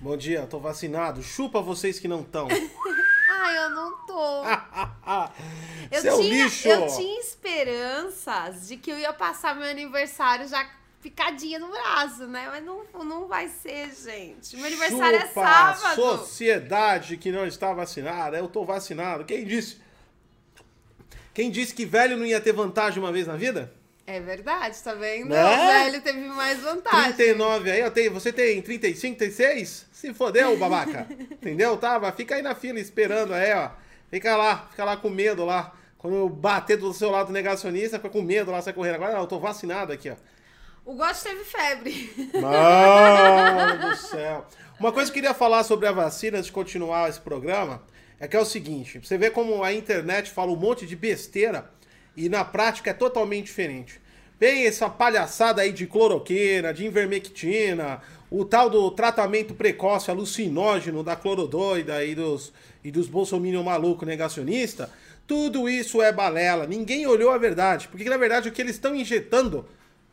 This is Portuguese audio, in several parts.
Bom dia, tô vacinado. Chupa vocês que não estão. Ai, eu não tô. Eu Seu tinha, lixo! eu tinha esperanças de que eu ia passar meu aniversário já picadinha no braço, né? Mas não, não vai ser, gente. Meu aniversário Chupa é sábado. sociedade que não está vacinada. Eu tô vacinado. Quem disse? Quem disse que velho não ia ter vantagem uma vez na vida? É verdade, tá vendo? Né? O velho teve mais vantagem. 39 aí, eu tenho, você tem 35, 36? Se fodeu, babaca. Entendeu? Tava, fica aí na fila esperando aí, ó. Fica lá, fica lá com medo lá. Quando eu bater do seu lado negacionista, fica com medo lá, sai correndo. Agora não, eu tô vacinado aqui, ó. O Gosto teve febre. Mano do céu. Uma coisa que eu queria falar sobre a vacina antes de continuar esse programa é que é o seguinte: você vê como a internet fala um monte de besteira e na prática é totalmente diferente. Vem essa palhaçada aí de cloroquina, de invermectina, o tal do tratamento precoce alucinógeno da clorodoida e dos, e dos bolsominion maluco negacionista. Tudo isso é balela. Ninguém olhou a verdade. Porque, na verdade, o que eles estão injetando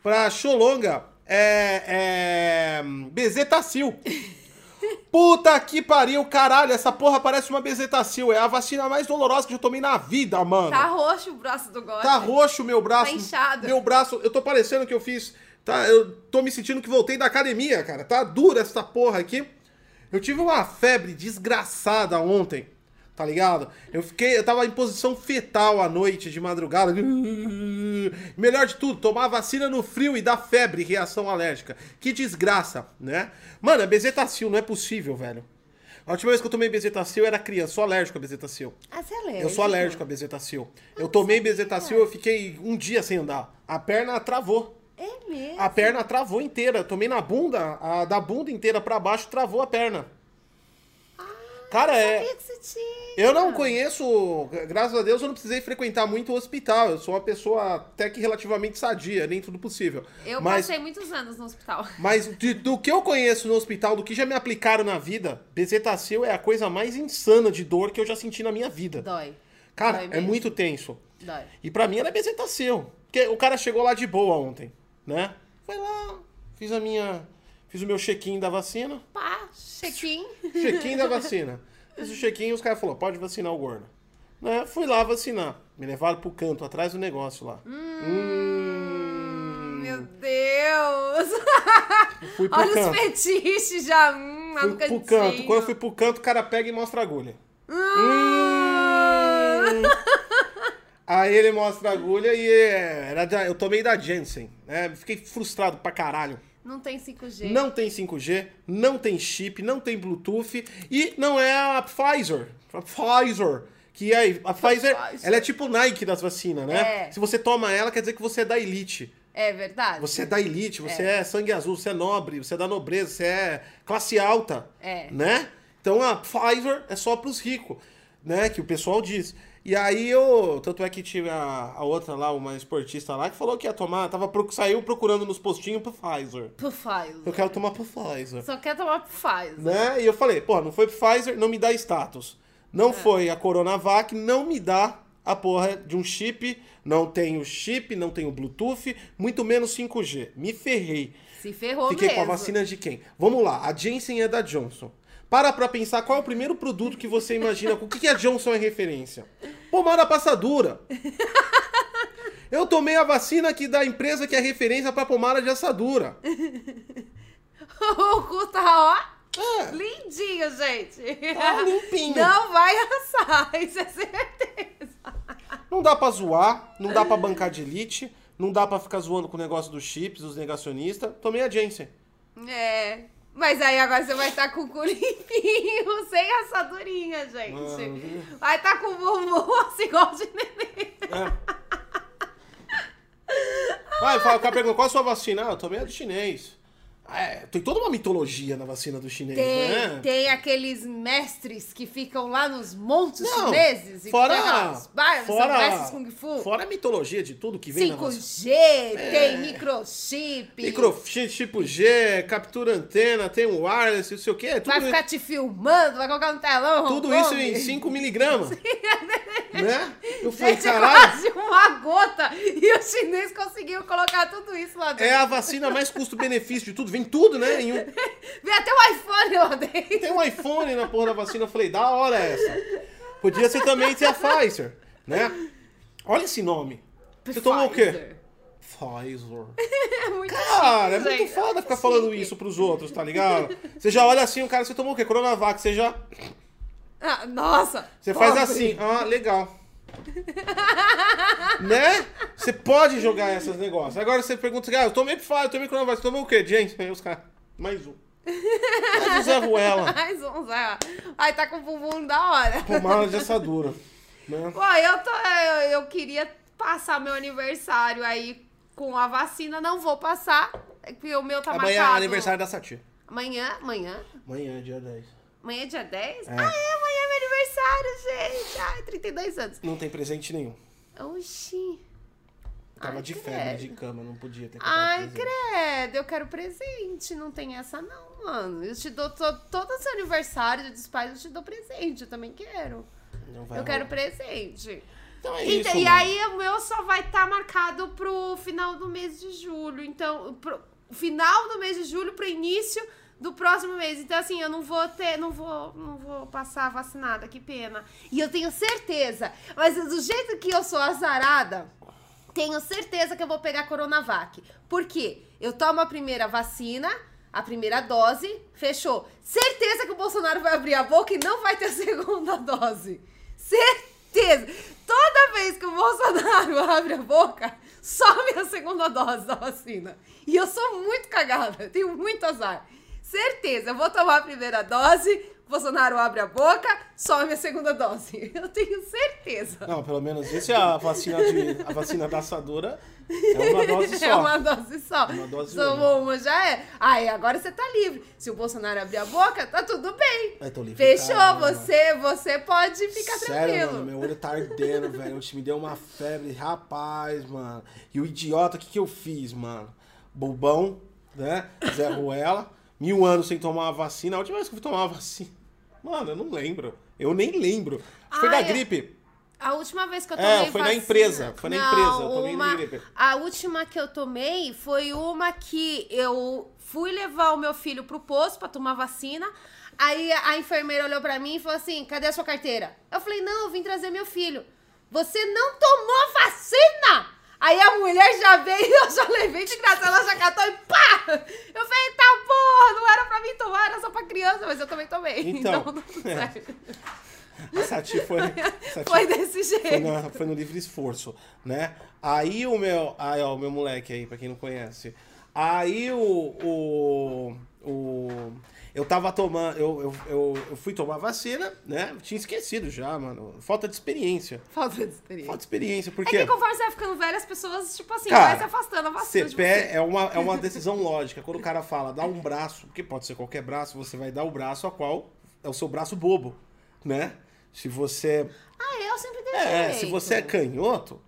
pra Xolonga é, é bezetacil. Puta que pariu, caralho, essa porra parece uma bezetacil. É a vacina mais dolorosa que eu tomei na vida, mano. Tá roxo o braço do Gosto. Tá roxo meu braço. Tá inchado. Meu braço, eu tô parecendo que eu fiz. Tá, eu tô me sentindo que voltei da academia, cara. Tá dura essa porra aqui. Eu tive uma febre desgraçada ontem, tá ligado? Eu fiquei, eu tava em posição fetal à noite, de madrugada. Melhor de tudo, tomar vacina no frio e dar febre, reação alérgica. Que desgraça, né? Mano, é bezetacil, não é possível, velho. A última vez que eu tomei bezetacil eu era criança, sou alérgico a bezetacil. Ah, você é alérgico? Eu sou alérgico a bezetacil. Eu tomei bezetacil, eu fiquei um dia sem andar. A perna travou. É mesmo? A perna travou inteira. Eu tomei na bunda, a da bunda inteira pra baixo travou a perna. Cara, Eu é. que você tinha. Eu não conheço, graças a Deus, eu não precisei frequentar muito o hospital. Eu sou uma pessoa até que relativamente sadia, dentro do possível. Eu mas, passei muitos anos no hospital. mas de- do que eu conheço no hospital, do que já me aplicaram na vida, bezetacil é a coisa mais insana de dor que eu já senti na minha vida. Dói. Cara, Dói é muito tenso. Dói. E pra mim era bezetacil. Porque o cara chegou lá de boa ontem, né? Foi lá, fiz a minha. Fiz o meu check-in da vacina. Pá, check-in. Check-in da vacina. Fiz o check-in e os caras falaram, pode vacinar o gordo. Né? Fui lá vacinar. Me levaram pro canto, atrás do negócio lá. Hum. Meu Deus. Fui pro Olha canto. os fetiches já. Hum, Fui pro canto. Quando eu fui pro canto, o cara pega e mostra a agulha. Hum. Aí ele mostra a agulha e é, era da- eu tomei da Jensen, né? Fiquei frustrado pra caralho. Não tem 5G. Não tem 5G, não tem chip, não tem Bluetooth e não é a Pfizer. A Pfizer. Que é, a Pfizer, ela é tipo Nike das vacinas, né? É. Se você toma ela, quer dizer que você é da elite. É verdade? Você é da elite, você é. sangue azul, você é nobre, você é da nobreza, você é classe alta. É. Né? Então a Pfizer é só pros ricos, né? Que o pessoal diz. E aí eu. Tanto é que tive a, a outra lá, uma esportista lá, que falou que ia tomar. Tava, saiu procurando nos postinhos pro Pfizer. Pro Pfizer. Eu quero tomar pro Pfizer. Só quer tomar pro Pfizer. Né? E eu falei, pô, não foi pro Pfizer, não me dá status. Não foi a Coronavac, não me dá a porra de um chip. Não tenho chip, não tenho Bluetooth, muito menos 5G. Me ferrei. Se ferrou Fiquei mesmo. com a vacina de quem? Vamos lá, a Janssen é da Johnson. Para pra pensar qual é o primeiro produto que você imagina. Com o que, que a Johnson é referência? Pomada passadura. Eu tomei a vacina aqui da empresa que é referência pra pomada de assadura. o cu tá, ó. É. Lindinho, gente. Tá limpinho. Não vai assar, isso é certeza. Não dá pra zoar, não dá pra bancar de elite, não dá pra ficar zoando com o negócio dos chips, dos negacionistas. Tomei a Janssen. É. Mas aí agora você vai estar com o cu limpinho, sem assadurinha, gente. Ah, Vai estar com o bumbum assim, igual de neném. É. Vai, fala, o cara pergunta, qual a sua vacina? Ah, eu tomei a do chinês. É, tem toda uma mitologia na vacina do chinês, Tem, né? tem aqueles mestres que ficam lá nos montes Não, chineses e fora, os bairros, fora, são mestres Kung Fu. fora a mitologia de tudo que vem na vacina. 5G, tem microchip. Microchip tipo G, captura antena, tem o wireless, não sei o quê. Tudo, Vai ficar te filmando, vai colocar no telão. tudo Hong isso em 5 miligramas. né? Eu falei, Gente, caralho, quase uma gota. E o chinês conseguiu colocar tudo isso lá dentro. é a vacina mais custo-benefício de tudo. Vem tudo, né? Em um... Vem até o iPhone lá dentro. Tem um iPhone na porra da vacina. Eu falei, da hora essa. Podia ser também ser a Pfizer, né? Olha esse nome. Você tomou o quê? Pfizer. Pfizer. É muito Cara, é muito foda ficar falando isso pros outros, tá ligado? Você já olha assim, o cara, você tomou o quê? Coronavac, você já. Ah, nossa. Você faz pobre. assim, ah, legal. né? Você pode jogar esses negócios. Agora você pergunta, ah, eu tomei Pfizer, eu tomei Coronavac, você tomou o quê, gente? Aí os caras, mais um. Mais um Zé Ruela. Mais um, Zé. Ai, tá com o bumbum da hora. Pomada de assadura. Né? Pô, eu, tô, eu, eu queria passar meu aniversário aí com a vacina. Não vou passar, porque o meu tá Amanhã é marcado. aniversário da Sati. Amanhã, amanhã. Amanhã, dia 10. Amanhã é dia 10? É. Ah, é, é aniversário, gente. Ai, 32 anos. Não tem presente nenhum. Oxi. Tava Ai, de credo. febre, de cama, não podia ter Ai, presente. credo, eu quero presente. Não tem essa, não, mano. Eu te dou to, todo seu aniversário dos pais, eu te dou presente. Eu também quero. Não vai eu quero rolar. presente. Então é Então, isso, e aí o meu só vai estar marcado pro final do mês de julho. Então, pro final do mês de julho pro início do próximo mês. Então, assim, eu não vou ter, não vou, não vou passar vacinada, que pena. E eu tenho certeza, mas do jeito que eu sou azarada, tenho certeza que eu vou pegar Coronavac. Por quê? Eu tomo a primeira vacina, a primeira dose, fechou. Certeza que o Bolsonaro vai abrir a boca e não vai ter segunda dose. Certeza. Toda vez que o Bolsonaro abre a boca, some a segunda dose da vacina. E eu sou muito cagada, tenho muito azar. Certeza, eu vou tomar a primeira dose, Bolsonaro abre a boca, some a segunda dose. Eu tenho certeza. Não, pelo menos esse é a vacina de a vacina da assadura é uma dose só. É uma dose só. Uma dose uma já é. Aí agora você tá livre. Se o Bolsonaro abrir a boca, tá tudo bem. Ai, tô livre, Fechou, caramba. você, você pode ficar Sério, tranquilo. mano, meu olho tá ardendo, velho. Me deu uma febre, rapaz, mano. E o idiota, o que que eu fiz, mano? Bobão, né? Zé Ruela. Mil anos sem tomar uma vacina. A última vez que eu fui tomar uma vacina. Mano, eu não lembro. Eu nem lembro. Foi Ah, da é. gripe. A última vez que eu É, tomei foi na vacina- empresa, foi na Não, empresa, eu tomei uma... na gripe. A última que eu tomei foi uma que eu fui levar o meu filho pro posto pra tomar vacina. Aí a enfermeira olhou pra mim e falou assim: cadê a sua carteira? Eu falei, não, eu vim trazer meu filho. Você não tomou vacina? Aí a mulher já veio, eu já levei de graça, ela já catou e pá! Eu falei, tá porra, não era pra mim tomar, era só pra criança, mas eu também tomei. Então, tudo é. A Sati foi. Sati Foi desse jeito. Foi, na- foi no livre esforço, né? Aí o meu. Aí, ó, o meu moleque aí, pra quem não conhece. Aí o. o, o eu tava tomando. Eu, eu, eu, eu fui tomar vacina, né? Eu tinha esquecido já, mano. Falta de experiência. Falta de experiência. Falta de experiência, É porque. que conforme você vai ficando velho, as pessoas, tipo assim, Cara, vai se afastando a vacina você. é uma, é uma decisão lógica. Quando o cara fala, dá um braço, que pode ser qualquer braço, você vai dar o braço a qual é o seu braço bobo, né? Se você. Ah, eu sempre dei É, jeito. se você é canhoto,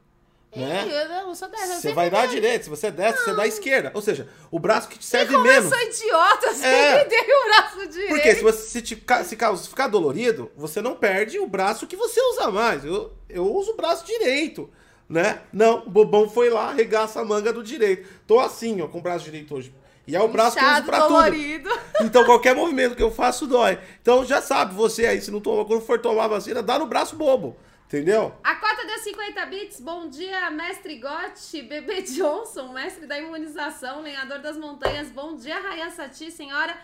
né? Eu sou dessa. Você vai dar dei. direita, se você é destro, você dá à esquerda. Ou seja, o braço que te serve Como menos. eu sou idiota, eu sempre É. dei o braço direito. Porque se você se, te se ca- se ficar dolorido, você não perde o braço que você usa mais. Eu, eu uso o braço direito, né? Não, o bobão foi lá, arregaça a manga do direito. Tô assim, ó, com o braço direito hoje. E é o braço que eu uso Inchado, pra tudo. dolorido. Então qualquer movimento que eu faço dói. Então já sabe, você aí, se não toma, quando for tomar a vacina, dá no braço bobo. Entendeu? A cota deu 50 bits. Bom dia, mestre Gotti, bebê Johnson, mestre da imunização, lenhador das montanhas. Bom dia, Rayan Sati, senhora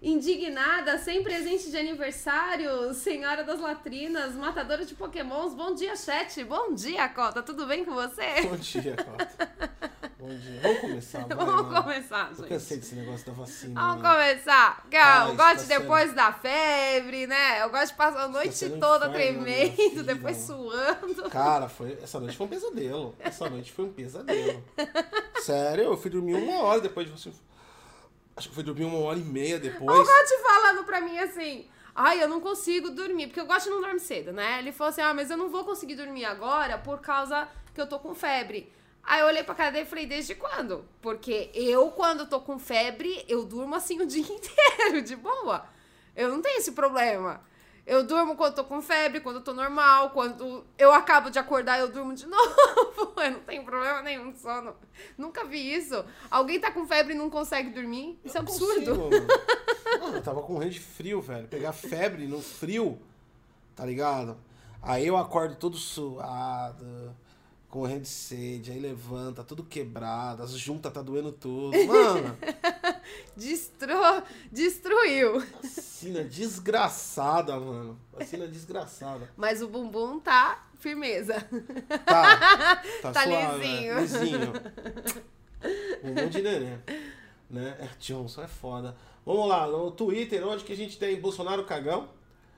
indignada, sem presente de aniversário, senhora das latrinas, matadora de pokémons. Bom dia, chat. Bom dia, Cota. Tudo bem com você? Bom dia, Cota. Bom dia. Vamos começar, vai, Vamos mano. começar, Eu gente. cansei desse negócio da vacina. Vamos mano. começar. Calma, eu gosto tá depois da febre, né? Eu gosto de passar a noite sendo um toda inferno tremendo, depois suando. Cara, foi, essa noite foi um pesadelo. Essa noite foi um pesadelo. Sério, eu fui dormir uma hora depois de você. Acho que fui dormir uma hora e meia O depois. Gotti falando pra mim assim. Ai, eu não consigo dormir, porque o Gotti não dorme cedo, né? Ele falou assim: ah, mas eu não vou conseguir dormir agora por causa que eu tô com febre. Aí eu olhei pra cara dele e falei, desde quando? Porque eu, quando tô com febre, eu durmo assim o dia inteiro, de boa. Eu não tenho esse problema. Eu durmo quando tô com febre, quando eu tô normal, quando eu acabo de acordar, eu durmo de novo. Eu não tenho problema nenhum de sono. Nunca vi isso. Alguém tá com febre e não consegue dormir? Isso é absurdo. Consigo, mano. Eu tava com morrendo de frio, velho. Pegar febre no frio, tá ligado? Aí eu acordo todo suado, correndo de sede, aí levanta, tudo quebrado, as juntas tá doendo tudo. Mano, Destru... Destruiu. vacina desgraçada, mano. Vacina desgraçada. Mas o bumbum tá firmeza. Tá, tá, Tá suave, lisinho. né? Lisinho. Um monte de neném. Né? É, Johnson é foda. Vamos lá, no Twitter, onde que a gente tem Bolsonaro cagão?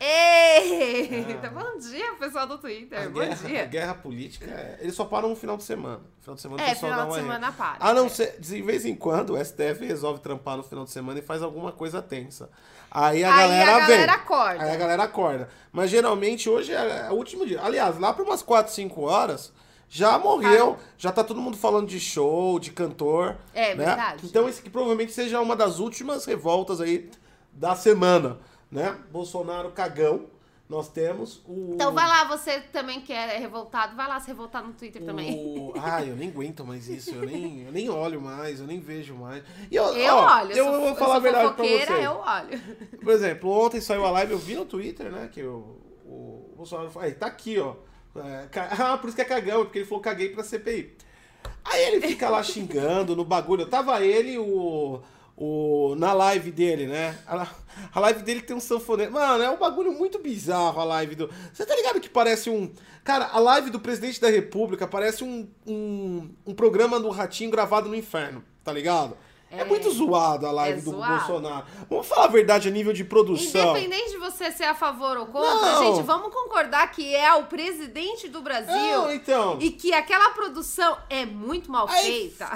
Ei! Ah. Tá bom dia, pessoal do Twitter. A É, bom guerra, dia. guerra política, é- eles só param no final de semana. Final de semana o É, pessoal final dá de uma semana para. A não ser, de vez em quando, o STF resolve trampar no final de semana e faz alguma coisa tensa. Aí a Aí galera a vem. galera acorda. Aí a galera acorda. Mas geralmente hoje é, é o último dia. Aliás, lá para umas 4, 5 horas, já morreu. Já tá todo mundo falando de show, de cantor. É né? verdade. Então esse que provavelmente seja uma das últimas revoltas aí da semana, né? Bolsonaro cagão. Nós temos o. Então vai lá, você também que é revoltado, vai lá se revoltar no Twitter também. O... Ah, eu nem aguento mais isso, eu nem, eu nem olho mais, eu nem vejo mais. E eu, Eu ó, olho, eu, sou, vou falar a verdade pra você. eu olho. Por exemplo, ontem saiu a live, eu vi no Twitter, né, que o, o Bolsonaro falou, aí, tá aqui, ó. É, ah, por isso que é cagão, porque ele falou caguei pra CPI. Aí ele fica lá xingando no bagulho. Tava ele, o. o na live dele, né? A, a live dele tem um sanfoneiro. Mano, é um bagulho muito bizarro a live do. Você tá ligado que parece um. Cara, a live do presidente da república parece um, um, um programa do Ratinho gravado no inferno, tá ligado? É, É. muito zoado a live É do zoado. Bolsonaro. Vamos falar a verdade a nível de produção. Independente de você ser a favor ou contra, Não. gente, vamos concordar que é o presidente do Brasil Não, então. e que aquela produção é muito mal Aí, feita.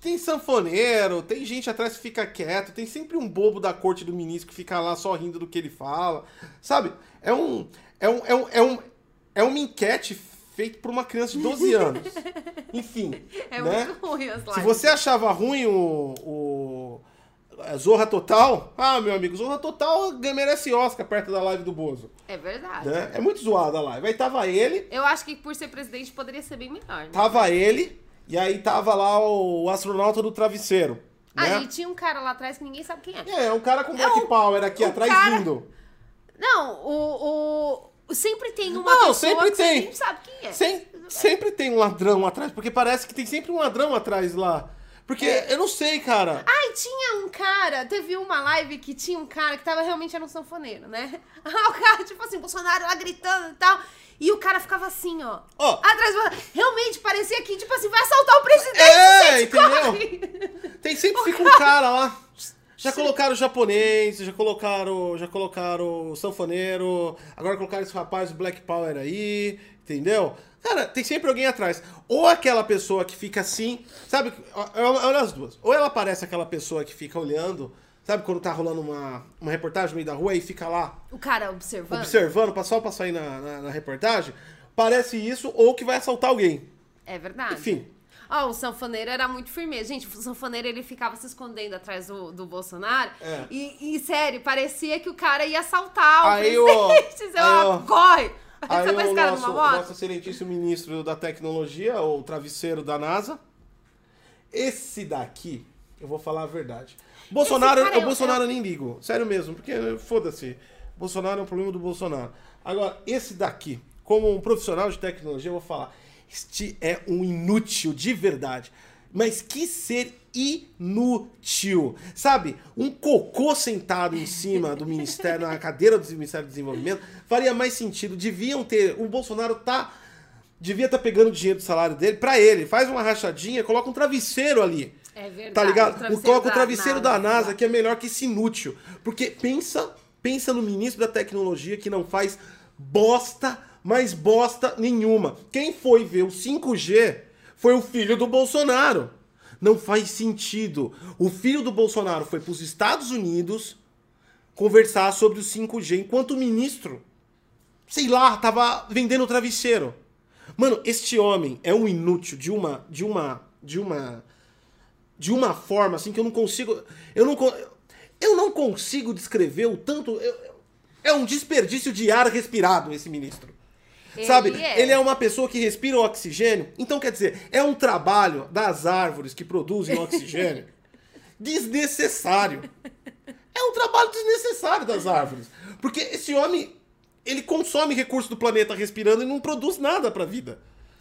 tem sanfoneiro, tem gente atrás que fica quieto, tem sempre um bobo da corte do ministro que fica lá só rindo do que ele fala. Sabe? É um. É um. É um. É, um, é uma enquete feita por uma criança de 12 anos. Enfim. É né? muito ruim as lives. Se você achava ruim o. o Zorra Total, ah, meu amigo, Zorra Total merece Oscar perto da live do Bozo. É verdade. Né? É muito zoada a live. Aí tava ele, Eu acho que por ser presidente poderia ser bem melhor. Né? tava ele, e aí tava lá o astronauta do travesseiro. Né? Aí tinha um cara lá atrás que ninguém sabe quem é. É, um cara com É Black o- Power aqui atrás cara- vindo. Não, o, o. Sempre tem uma Não, pessoa sempre que tem. você nem sabe quem é. Sem- sempre tem um ladrão atrás, porque parece que tem sempre um ladrão atrás lá. Porque eu não sei, cara. Ai, tinha um cara, teve uma live que tinha um cara que tava realmente era um sanfoneiro, né? O cara, tipo assim, Bolsonaro lá gritando e tal. E o cara ficava assim, ó. Ó. Atrás, realmente parecia que, tipo assim, vai assaltar o presidente. É, entendeu? corre. Tem sempre fica um cara lá. Já colocaram japonês, já colocaram, já colocaram sanfoneiro, agora colocaram esse rapaz Black Power aí, entendeu? Cara, tem sempre alguém atrás. Ou aquela pessoa que fica assim, sabe? Olha as duas. Ou ela parece aquela pessoa que fica olhando, sabe quando tá rolando uma, uma reportagem no meio da rua e fica lá O cara observando. observando, só pra sair na, na, na reportagem? Parece isso, ou que vai assaltar alguém. É verdade. Enfim. Ó, o sanfoneiro era muito firme. Gente, o sanfoneiro ele ficava se escondendo atrás do, do Bolsonaro. É. E, e, sério, parecia que o cara ia assaltar o Aí, ó, presidente. Você aí, ó, ó. corre! Aí você vai o nosso, nosso excelentíssimo ministro da tecnologia, o travesseiro da NASA. Esse daqui, eu vou falar a verdade. Bolsonaro, o é- Bolsonaro eu nem ligo. Sério mesmo, porque foda-se. Bolsonaro é um problema do Bolsonaro. Agora, esse daqui, como um profissional de tecnologia, eu vou falar. Este é um inútil de verdade. Mas que ser inútil. Sabe? Um cocô sentado em cima do Ministério, na cadeira do Ministério do Desenvolvimento, faria mais sentido. Deviam ter. O Bolsonaro tá. Devia estar pegando o dinheiro do salário dele pra ele. Faz uma rachadinha, coloca um travesseiro ali. É verdade. Tá ligado? travesseiro Coloca o da travesseiro da NASA, lá. que é melhor que esse inútil. Porque pensa, pensa no ministro da tecnologia que não faz bosta, mais bosta nenhuma. Quem foi ver o 5G foi o filho do Bolsonaro. Não faz sentido. O filho do Bolsonaro foi para os Estados Unidos conversar sobre o 5G, enquanto o ministro, sei lá, tava vendendo travesseiro. Mano, este homem é um inútil de uma de uma de uma de uma forma assim que eu não consigo eu não eu não consigo descrever o tanto eu- É um desperdício de ar respirado esse ministro. Ele Sabe? é. Ele é uma pessoa que respira o oxigênio. Então, quer dizer, é um trabalho das árvores que produzem oxigênio desnecessário. É um trabalho desnecessário das árvores. Porque esse homem, ele consome recursos do planeta respirando e não produz nada pra vida.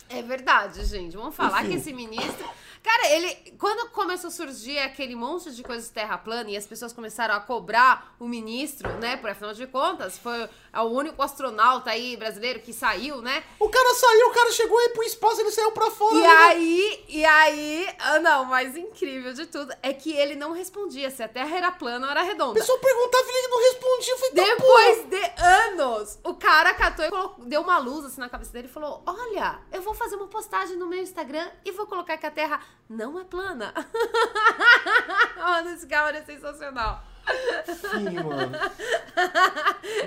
É verdade, gente. Vamos falar Enfim. que esse ministro. Cara, ele. Quando começou a surgir aquele monte de coisas terra plana e as pessoas começaram a cobrar o ministro, né? Por afinal de contas, foi o único astronauta aí brasileiro que saiu, né? O cara saiu, o cara chegou aí pro espaço, ele saiu pra fora. E né? aí, e aí, ah, não, o mais incrível de tudo é que ele não respondia se a Terra era plana ou era redonda. pessoa perguntava e ele não respondia. Falei, tá, Depois de anos, o cara catou e colocou- deu uma luz assim na cabeça dele e falou: Olha, eu vou fazer uma postagem no meu Instagram e vou colocar que a Terra não é plana. Mano, esse cara é sensacional. Enfim, mano.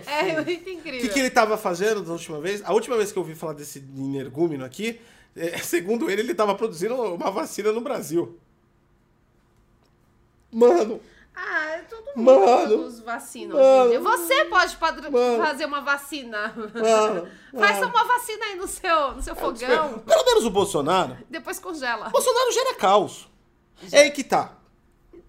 É muito O incrível. que, que ele tava fazendo da última vez? A última vez que eu ouvi falar desse energúmeno aqui, é, segundo ele, ele tava produzindo uma vacina no Brasil. Mano, Ah, é todo mundo Mano. produz vacina Mano. hoje em dia. Você pode padr- Mano. fazer uma vacina. mano. Faz mano. uma vacina aí no seu, no seu fogão, Pelo menos o Bolsonaro. depois congela. Bolsonaro gera caos. É aí que tá.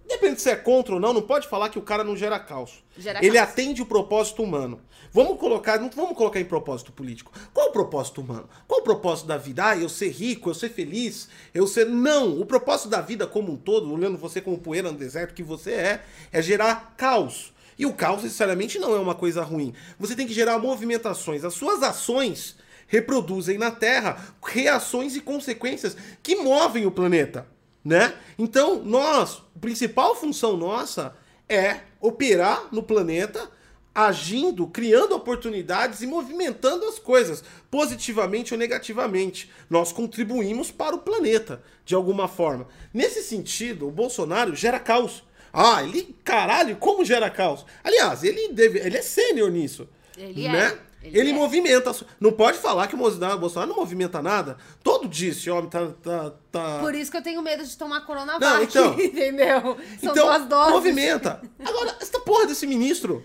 Depende se é contra ou não, não pode falar que o cara não gera caos. Gera Ele caos. atende o propósito humano. Vamos colocar, não vamos colocar em propósito político. Qual o propósito humano? Qual o propósito da vida? Ah, eu ser rico, eu ser feliz, eu ser. Não! O propósito da vida como um todo, olhando você como poeira no deserto que você é, é gerar caos. E o caos, necessariamente, não é uma coisa ruim. Você tem que gerar movimentações. As suas ações reproduzem na Terra reações e consequências que movem o planeta, né? Então, nós, a principal função nossa é operar no planeta, agindo, criando oportunidades e movimentando as coisas, positivamente ou negativamente. Nós contribuímos para o planeta, de alguma forma. Nesse sentido, o Bolsonaro gera caos. Ah, ele, caralho, como gera caos? Aliás, ele, deve, ele é sênior nisso. Ele é, né? Ele Ele, é. movimenta. Não pode falar que o Bolsonaro, não movimenta nada. Todo dia esse homem tá. tá, tá... Por isso que eu tenho medo de tomar Coronavac, Não, então. entendeu? São então, duas doses. movimenta. Agora, essa porra desse ministro.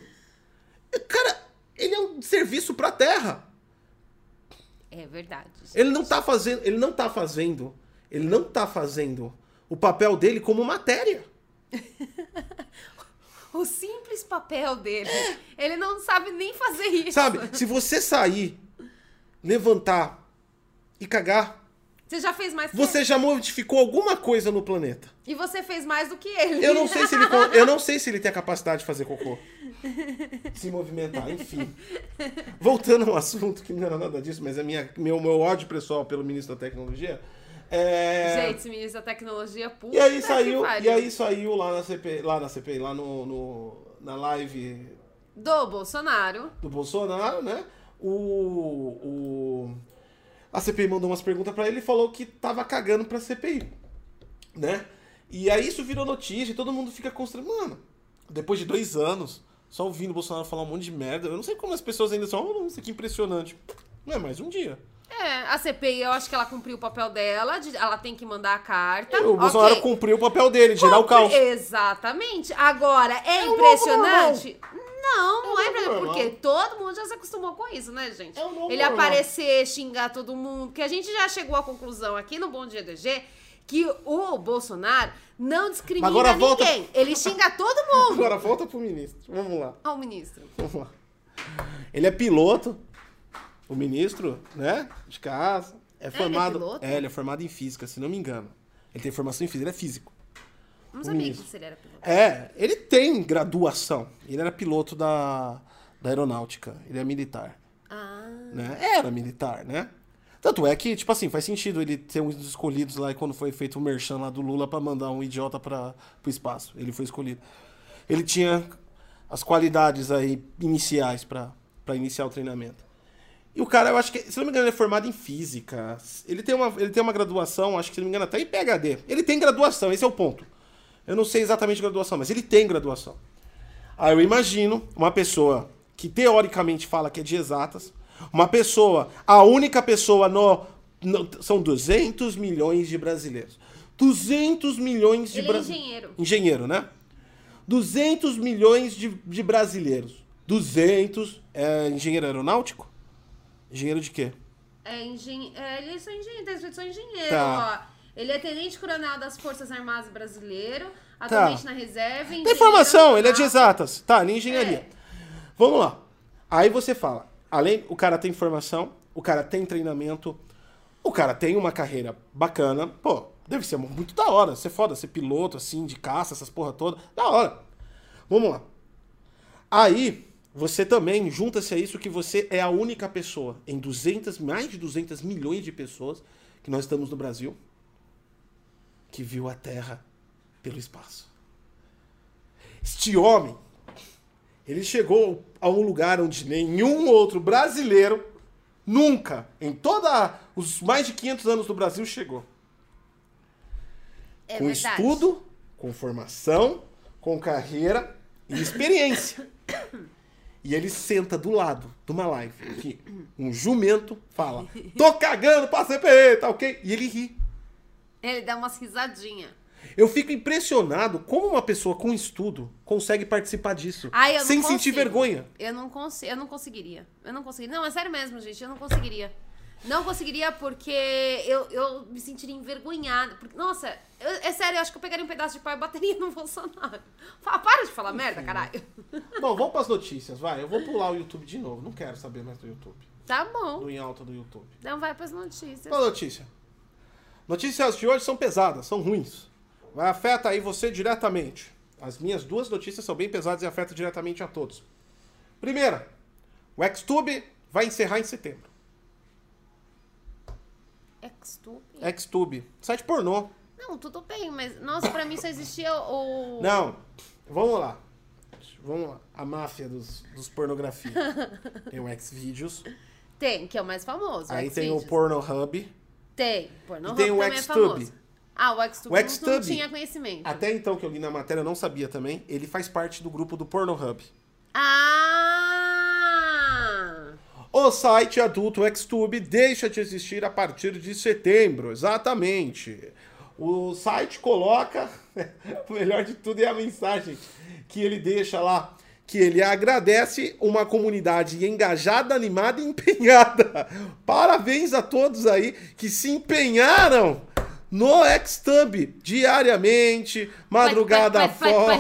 Cara, ele é um serviço pra terra. É verdade. gente. Ele não tá fazendo. Ele não tá fazendo. Ele não tá fazendo o papel dele como matéria. O simples papel dele. Ele não sabe nem fazer isso. Sabe? Se você sair, levantar e cagar, Você já fez mais que você ele. já modificou alguma coisa no planeta. E você fez mais do que ele. Eu não sei se ele, eu não sei se ele tem a capacidade de fazer cocô. Se movimentar, enfim. Voltando ao assunto, que não era nada disso, mas é minha, meu, meu ódio pessoal pelo ministro da Tecnologia. É... Gente, ministro da tecnologia puta e aí que saiu, e aí saiu lá na CPI, lá na CPI, lá no, no- na live Do Bolsonaro. do Bolsonaro, né? O, o a CPI mandou umas perguntas pra ele e falou que tava cagando pra CPI, né? E aí isso virou notícia e todo mundo fica constrangido. Mano, depois de dois anos, só ouvindo o Bolsonaro falar um monte de merda, eu não sei como as pessoas ainda são, oh, isso aqui é impressionante. Não é mais um dia. É, a CPI, eu acho que ela cumpriu o papel dela, de- ela tem que mandar a carta. o Bolsonaro ok. cumpriu o papel dele, de gerar o caos. Exatamente. Agora, é, É impressionante? Não, não É é, normal. porque todo mundo já se acostumou com isso, né, gente? É novo Ele aparecer, xingar todo mundo, que a gente já chegou à conclusão aqui no Bom Dia DG que o Bolsonaro não discrimina Agora volta- ninguém. Ele xinga todo mundo. Agora volta pro ministro. Vamos lá. Ó, o ministro. Vamos lá. Ele é piloto, o ministro, né? De casa. É formado. piloto? ele é formado em física, se não me engano. Ele tem formação em física, ele é físico. Não O sabia ministro. que ele era piloto. É, ele tem graduação. Ele era piloto da, da aeronáutica. Ele é militar. Ah, Né? Era militar, né? Tanto é que, tipo assim, faz sentido ele ter uns escolhidos lá quando foi feito o merchan lá do Lula pra mandar um idiota para pro espaço. Ele foi escolhido. Ele tinha as qualidades aí iniciais pra iniciar o treinamento. E o cara, eu acho que, se não me engano, ele é formado em física. Ele tem uma, ele tem uma graduação, acho que, se não me engano, até em PhD. Ele tem graduação, esse é o ponto. Eu não sei exatamente a graduação, mas ele tem graduação. Aí eu imagino uma pessoa que teoricamente fala que é de exatas, uma pessoa, a única pessoa no, no- são 200 milhões de brasileiros. 200 milhões de é brasileiros. engenheiro. Engenheiro, né? 200 milhões de, de brasileiros. 200. É engenheiro aeronáutico? Engenheiro de quê? É, engen... é ele é só engenheiro, tá escrito só engenheiro, Tá. ó. Ele é tenente coronel das Forças Armadas Brasileiro, atualmente na reserva. Tem informação, ele é de exatas. Tá, nem engenharia. É. Vamos lá. Aí você fala, além, o cara tem formação, o cara tem treinamento, o cara tem uma carreira bacana, pô, deve ser muito da hora, ser foda, ser piloto, assim, de caça, essas porra toda, da hora. Vamos lá. Aí, você também junta-se a isso que você é a única pessoa em 200, mais de 200 milhões de pessoas que nós estamos no Brasil que viu a Terra pelo espaço. Este homem, ele chegou a um lugar onde nenhum outro brasileiro nunca, em toda os mais de 500 anos do Brasil, chegou. É com verdade. estudo, com formação, com carreira e experiência. E ele senta do lado de uma live que um jumento fala: Tô cagando pra CPE, tá ok? E ele ri. Ele dá umas risadinhas. Eu fico impressionado como uma pessoa com estudo consegue participar disso Ai, sem sentir consigo. vergonha. Eu não, eu não conseguiria. Eu não conseguiria. Não, é sério mesmo, gente. Eu não conseguiria. Não conseguiria porque eu, eu me sentiria envergonhada. Porque, nossa, eu- é sério, eu acho que eu pegaria um pedaço de pau e bateria no Bolsonaro. Fala, para de falar merda, caralho. Bom, vamos pras notícias, vai. Eu vou pular o YouTube de novo. Não quero saber mais do YouTube. Tá bom. Do em alta do YouTube. Então vai pras notícias. Qual notícia? Notícias de hoje são pesadas, são ruins. Vai afeta aí você diretamente. As minhas duas notícias são bem pesadas e afetam diretamente a todos. Primeira, o Xtube vai encerrar em setembro. Xtube? Xtube, site pornô. Não, tudo bem, mas nossa, pra mim só existia o. Não, vamos lá. Vamos lá. A máfia dos, dos pornografia. Tem o Xvideos, Tem, que é o mais famoso. aí tem o. Pornohub. Tem. Pornhub E tem o é Xtube. famoso. Ah, o Xtube, O eu não- Xtube. tinha conhecimento. Até então que eu li na matéria, eu não sabia também. Ele faz parte do grupo do Pornohub. Ah! O site adulto Xtube deixa de existir a partir de setembro, exatamente. O site coloca, o melhor de tudo é a mensagem que ele deixa lá, que ele agradece uma comunidade engajada, animada e empenhada. Parabéns a todos aí que se empenharam no Xtube diariamente, madrugada fora,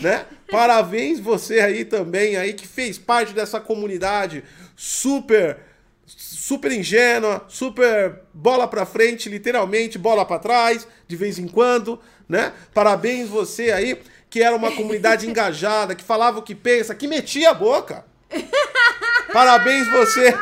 né? Parabéns você aí também aí que fez parte dessa comunidade super super ingênua, super bola pra frente, literalmente bola pra trás, de vez em quando, né? Parabéns você aí que era uma comunidade engajada, que falava o que pensa, que metia a boca. Parabéns você.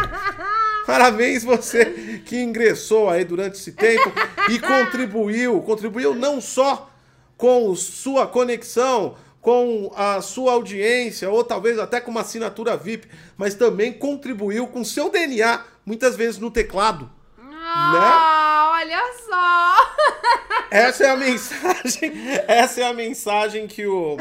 Parabéns você que ingressou aí durante esse tempo e contribuiu, contribuiu não só com sua conexão, com a sua audiência, ou talvez até com uma assinatura VIP, mas também contribuiu com seu DNA, muitas vezes no teclado. Ah, olha só! Essa é a mensagem, essa é a mensagem que o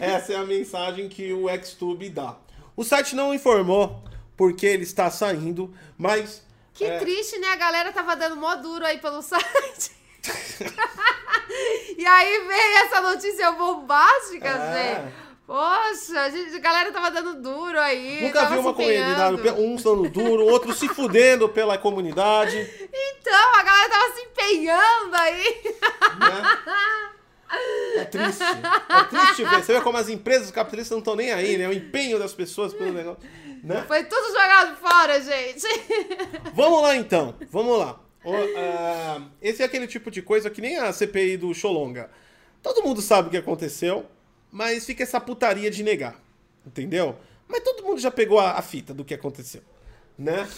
essa é a mensagem que o Xtube dá. O site não informou porque ele está saindo, mas Que É. triste, né? A galera tava dando mó duro aí pelo site. e aí veio essa notícia bombástica, É. gente. Poxa, a, gente, a galera tava dando duro aí. nunca vi uma empenhando. comunidade, uns dando duro, outros se fudendo pela comunidade, Então, a galera tava se empenhando aí. né? É triste. É triste ver. Você vê como as empresas capitalistas não estão nem aí, né? O empenho das pessoas pelo negócio. Né? Foi tudo jogado fora, gente. Vamos lá então, vamos lá. Ah, esse é aquele tipo de coisa que nem a CPI do Xolonga. Todo mundo sabe o que aconteceu, mas fica essa putaria de negar, entendeu? Mas todo mundo já pegou a, a fita do que aconteceu, né?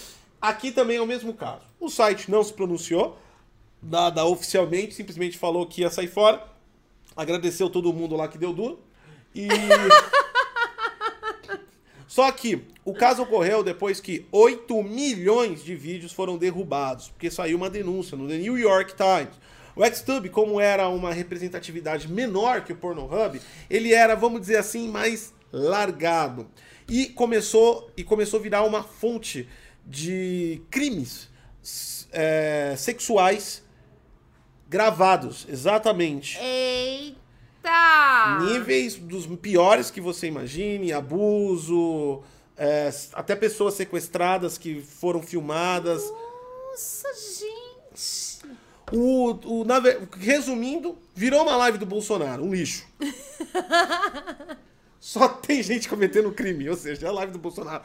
Aqui também é o mesmo caso. O site não se pronunciou, nada oficialmente, simplesmente falou que ia sair fora, agradeceu todo mundo lá que deu duro e só que o caso ocorreu depois que 8 milhões de vídeos foram derrubados, porque saiu uma denúncia no The New York Times. O Xtube, como era uma representatividade menor que o Pornhub, ele era, vamos dizer assim, mais largado. E começou, e começou a virar uma fonte de crimes é, sexuais gravados, exatamente. Eita! Eita! Níveis dos piores que você imagine, abuso, é, até pessoas sequestradas que foram filmadas. Nossa, gente! O, o, na resumindo, virou uma live do Bolsonaro, um lixo. Só tem gente cometendo crime, ou seja, é a live do Bolsonaro.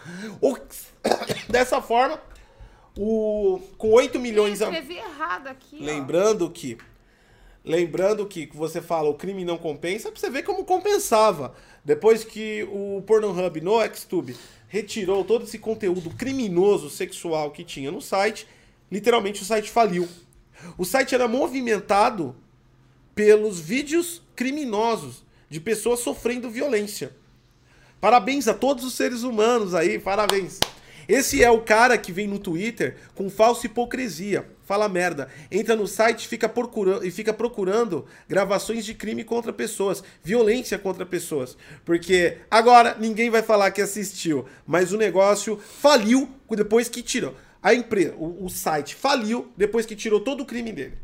Dessa forma, o, com 8 milhões Eu a, escrevi errado aqui. ó. Lembrando que. Lembrando que você fala o crime não compensa, pra você ver como compensava. Depois que o Pornhub no Xtube retirou todo esse conteúdo criminoso sexual que tinha no site, literalmente o site faliu. O site era movimentado pelos vídeos criminosos de pessoas sofrendo violência. Parabéns a todos os seres humanos aí, parabéns. Esse é o cara que vem no Twitter com falsa hipocrisia. Fala merda. Entra no site fica procurando, e fica procurando gravações de crime contra pessoas, violência contra pessoas. Porque agora ninguém vai falar que assistiu, mas o negócio faliu depois que tirou. A empresa, o, o site faliu depois que tirou todo o crime dele.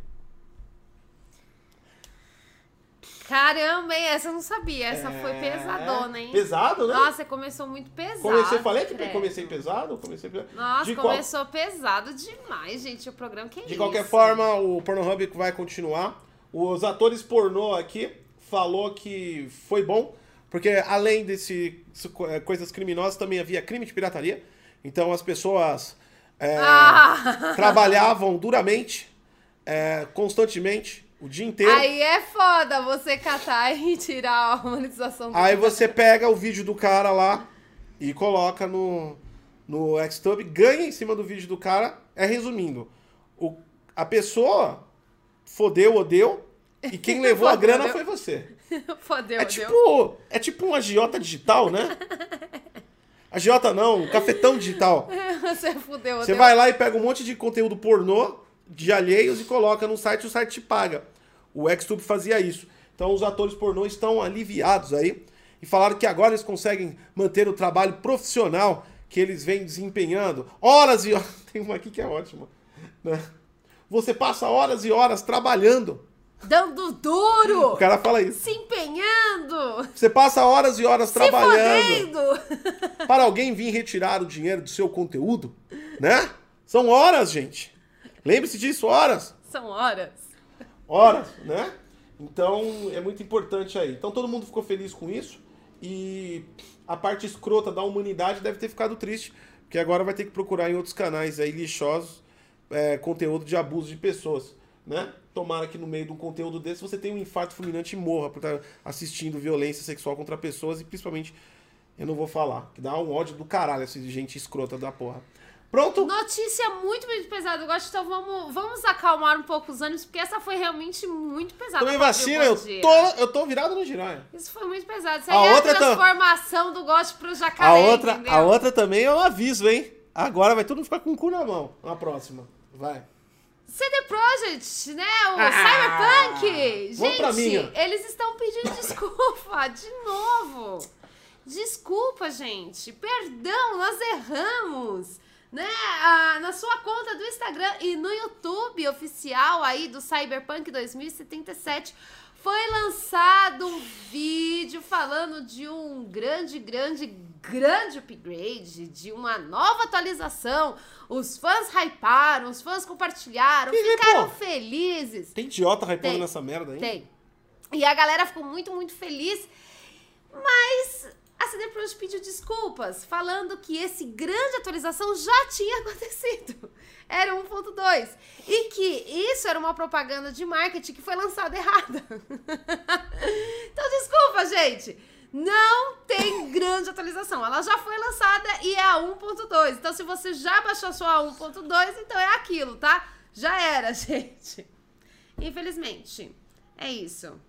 Caramba, hein? Essa eu não sabia. Essa foi É, pesadona, hein? Pesado, né? Nossa, começou muito pesado. Comecei, falei que credo. comecei pesado? Comecei pesado. Nossa, de, qual- começou pesado demais, gente. O programa que é de qualquer isso? forma, o Pornhub vai continuar. Os atores pornô aqui falou que foi bom, porque além desse eh, coisas criminosas, também havia crime de pirataria. Então as pessoas eh, Ah! trabalhavam duramente, eh, constantemente, o dia inteiro. Aí é foda você catar e tirar a monetização do Aí você pega o vídeo do cara lá e coloca no, no Xtube, ganha em cima do vídeo do cara. É resumindo, o, a pessoa fodeu ou deu, e quem levou a Fodeu, grana foi você. Fodeu, É tipo, é tipo um agiota digital, né? Agiota não, um cafetão digital. Você fudeu, Você vai lá e pega um monte de conteúdo pornô de alheios e coloca no site o site te paga. O Xtube fazia isso. Então os atores pornô estão aliviados aí e falaram que agora eles conseguem manter o trabalho profissional que eles vêm desempenhando. Horas e horas. Tem uma aqui que é ótima. Né? Você passa horas e horas trabalhando. Dando duro! O cara fala isso. Se empenhando! Você passa horas e horas Se trabalhando fodendo! para alguém vir retirar o dinheiro do seu conteúdo, né? São horas, gente. Lembre-se disso, horas. São horas. Horas, né? Então é muito importante aí. Então todo mundo ficou feliz com isso e a parte escrota da humanidade deve ter ficado triste, porque agora vai ter que procurar em outros canais aí lixosos é, conteúdo de abuso de pessoas, né? Tomara que no meio de um conteúdo desse você tenha um infarto fulminante e morra por estar assistindo violência sexual contra pessoas e principalmente eu não vou falar, que dá um ódio do caralho essa gente escrota da porra. Pronto? Notícia muito, muito pesada. Eu gosto, então vamos, vamos acalmar um pouco os ânimos, porque essa foi realmente muito pesada. Tomei vacina, eu tô, eu tô virado no giraia. Isso foi muito pesado. Isso A aí é a outra tá- transformação do gosto pro jacaré, A outra, entendeu? a outra também é um aviso, hein? Agora vai todo mundo ficar com o cu na mão. Na próxima. Vai. CD Projekt, né? O Ah! Cyberpunk. Gente, eles estão pedindo desculpa de novo. Desculpa, gente. Perdão, nós erramos. Né? Ah, na sua conta do Instagram e no YouTube oficial aí do Cyberpunk 2077 foi lançado um vídeo falando de um grande, grande, grande upgrade, de uma nova atualização. Os fãs hyparam, os fãs compartilharam, Que ficaram felizes. Tem idiota hypando nessa merda aí? Tem. E a galera ficou muito, muito feliz. Mas a CD Projekt pediu desculpas, falando que esse grande atualização já tinha acontecido. Era 1.2. E que isso era uma propaganda de marketing que foi lançada errada. então, desculpa, gente. Não tem grande atualização. Ela já foi lançada e é a 1.2. Então, se você já baixou a sua 1.2, então é aquilo, tá? Já era, gente. Infelizmente. É isso.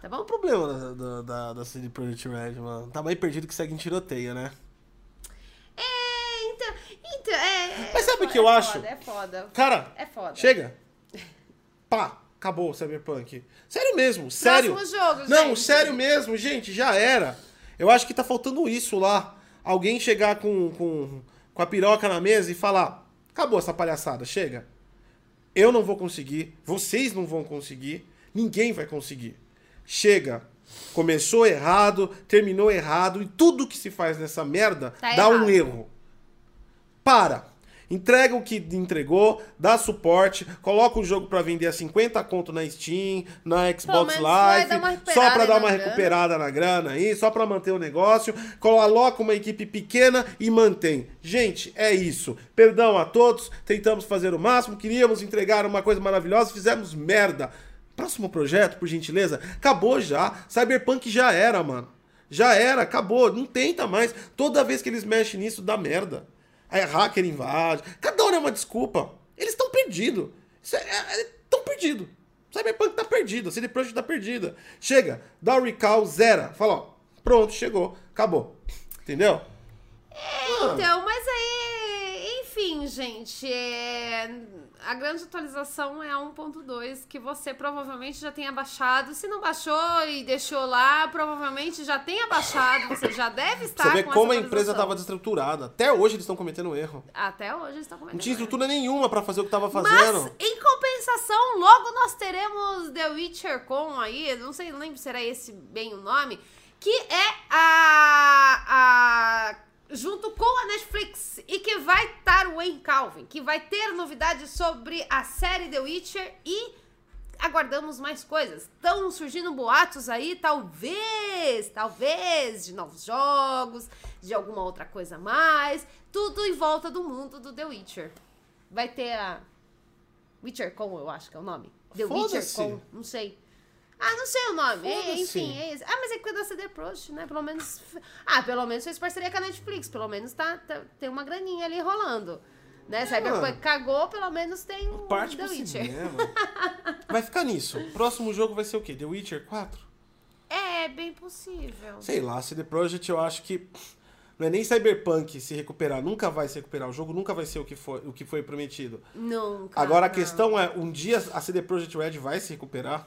Tá bom? o problema da, da, da, CD Projekt Red, mano? Tá mais perdido que segue em tiroteio, né? É, então. Então, é. Mas é sabe o fo- que eu é acho? Foda, é foda. Cara, É foda. chega. Pá, acabou o Cyberpunk. Sério mesmo, sério. Próximo jogo, Não, gente. sério mesmo, gente, já era. Eu acho que tá faltando isso lá. Alguém chegar com, com, com a piroca na mesa e falar: acabou essa palhaçada, chega. Eu não vou conseguir, vocês não vão conseguir, ninguém vai conseguir. Chega. Começou errado, terminou errado, e tudo que se faz nessa merda Tá dá um errado. erro. Para. Entrega o que entregou, dá suporte, coloca o jogo pra vender a 50 conto na Steam, na Xbox vai Live, só pra dar uma grana. recuperada na grana aí, só pra manter o negócio, coloca uma equipe pequena e mantém. Gente, é isso. Perdão a todos, tentamos fazer o máximo, queríamos entregar uma coisa maravilhosa, fizemos merda. Próximo projeto, por gentileza, acabou já. Cyberpunk já era, mano. Já era, acabou, não tenta mais. Toda vez que eles mexem nisso, dá merda. Aí hacker invade. Cada hora é uma desculpa. Eles estão perdidos. Estão perdidos. Cyberpunk tá perdido, a CD Projekt tá perdida. Chega, dá o recall, zera. Fala, ó, pronto, chegou, acabou. Entendeu? Ah, Então, mas aí, enfim, gente, é, a grande atualização é a 1.2, que você provavelmente já tenha baixado. Se não baixou e deixou lá, provavelmente já tenha baixado, você já deve estar Você vê com como a empresa atualização. tava desestruturada. Até hoje eles estão cometendo erro. Até hoje eles estão cometendo Não tinha erro. estrutura nenhuma pra fazer o que tava Mas, fazendo. em compensação, logo nós teremos The Witcher Com aí, não sei, não lembro se era esse bem o nome, que é a, a junto com a Netflix e que vai estar o Wayne Calvin, que vai ter novidades sobre a série The Witcher e aguardamos mais coisas. Estão surgindo boatos aí, talvez, talvez, de novos jogos, de alguma outra coisa a mais. Tudo em volta do mundo do The Witcher. Vai ter a Witcher Com, eu acho que é o nome. The Witcher. Com, não sei. Ah, não sei o nome. É, enfim, é isso. Ah, mas é que da CD Projekt, né? Pelo menos. Ah, pelo menos fez parceria com a Netflix. Pelo menos tá, tá- tem uma graninha ali rolando. Né? Cyberpunk cagou, pelo menos tem o Parte The Witcher. cinema. Vai ficar nisso. O próximo jogo vai ser o quê? The Witcher 4? É, bem possível. Sei lá, CD Projekt eu acho que não é nem Cyberpunk se recuperar, nunca vai se recuperar. O jogo nunca vai ser o que foi, o que foi prometido. Nunca. Agora a não. questão é, um dia a CD Projekt Red vai se recuperar?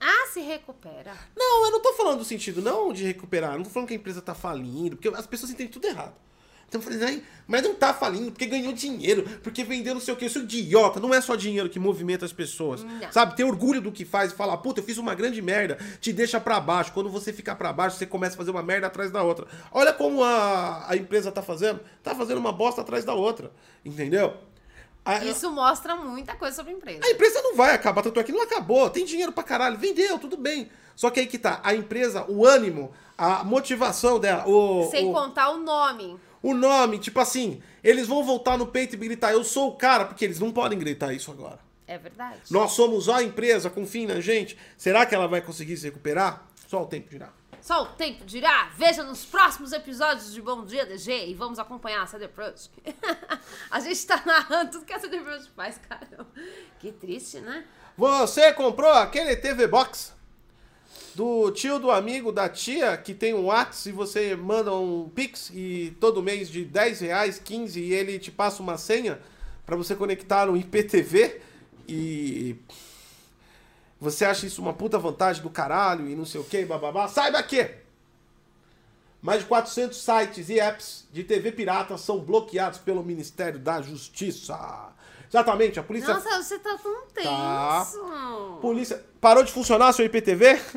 Ah, se recupera. Não, eu não tô falando do sentido não de recuperar, eu não tô falando que a empresa tá falindo, porque as pessoas entendem tudo errado. Então eu falei, "Ai, mas não tá falindo porque ganhou dinheiro, porque vendeu não sei o que, isso é idiota. Não é só dinheiro que movimenta as pessoas. Não. Sabe, ter orgulho do que faz e falar, puta, eu fiz uma grande merda, te deixa pra baixo. Quando você ficar pra baixo, você começa a fazer uma merda atrás da outra. Olha como a, a empresa tá fazendo. Tá fazendo uma bosta atrás da outra. Entendeu? A- Isso mostra muita coisa sobre a empresa. a empresa não vai acabar, tanto é que não acabou. Tem dinheiro pra caralho, vendeu, tudo bem. Só que aí que tá, a empresa, o ânimo, a motivação dela, o, Sem o, contar o nome. o nome, tipo assim, eles vão voltar no peito e gritar, eu sou o cara, porque eles não podem gritar isso agora. É verdade. Nós somos a empresa, confiem na gente. Será que ela vai conseguir se recuperar? Só o tempo dirá. Só o tempo dirá. Veja nos próximos episódios de Bom Dia DG e vamos acompanhar a CD Projekt. a gente tá narrando tudo que a CD Projekt faz, cara. Que triste, né? Você comprou aquele TV Box do tio, do amigo, da tia que tem um Whats e você manda um Pix e todo mês de 10 reais, 15 e ele te passa uma senha pra você conectar no IPTV e você acha isso uma puta vantagem do caralho e não sei o que, bababá. Saiba que mais de 400 sites e apps de TV pirata são bloqueados pelo Ministério da Justiça. Exatamente, a polícia Nossa, você tá tão tenso. Tá. Polícia. Parou de funcionar seu IPTV?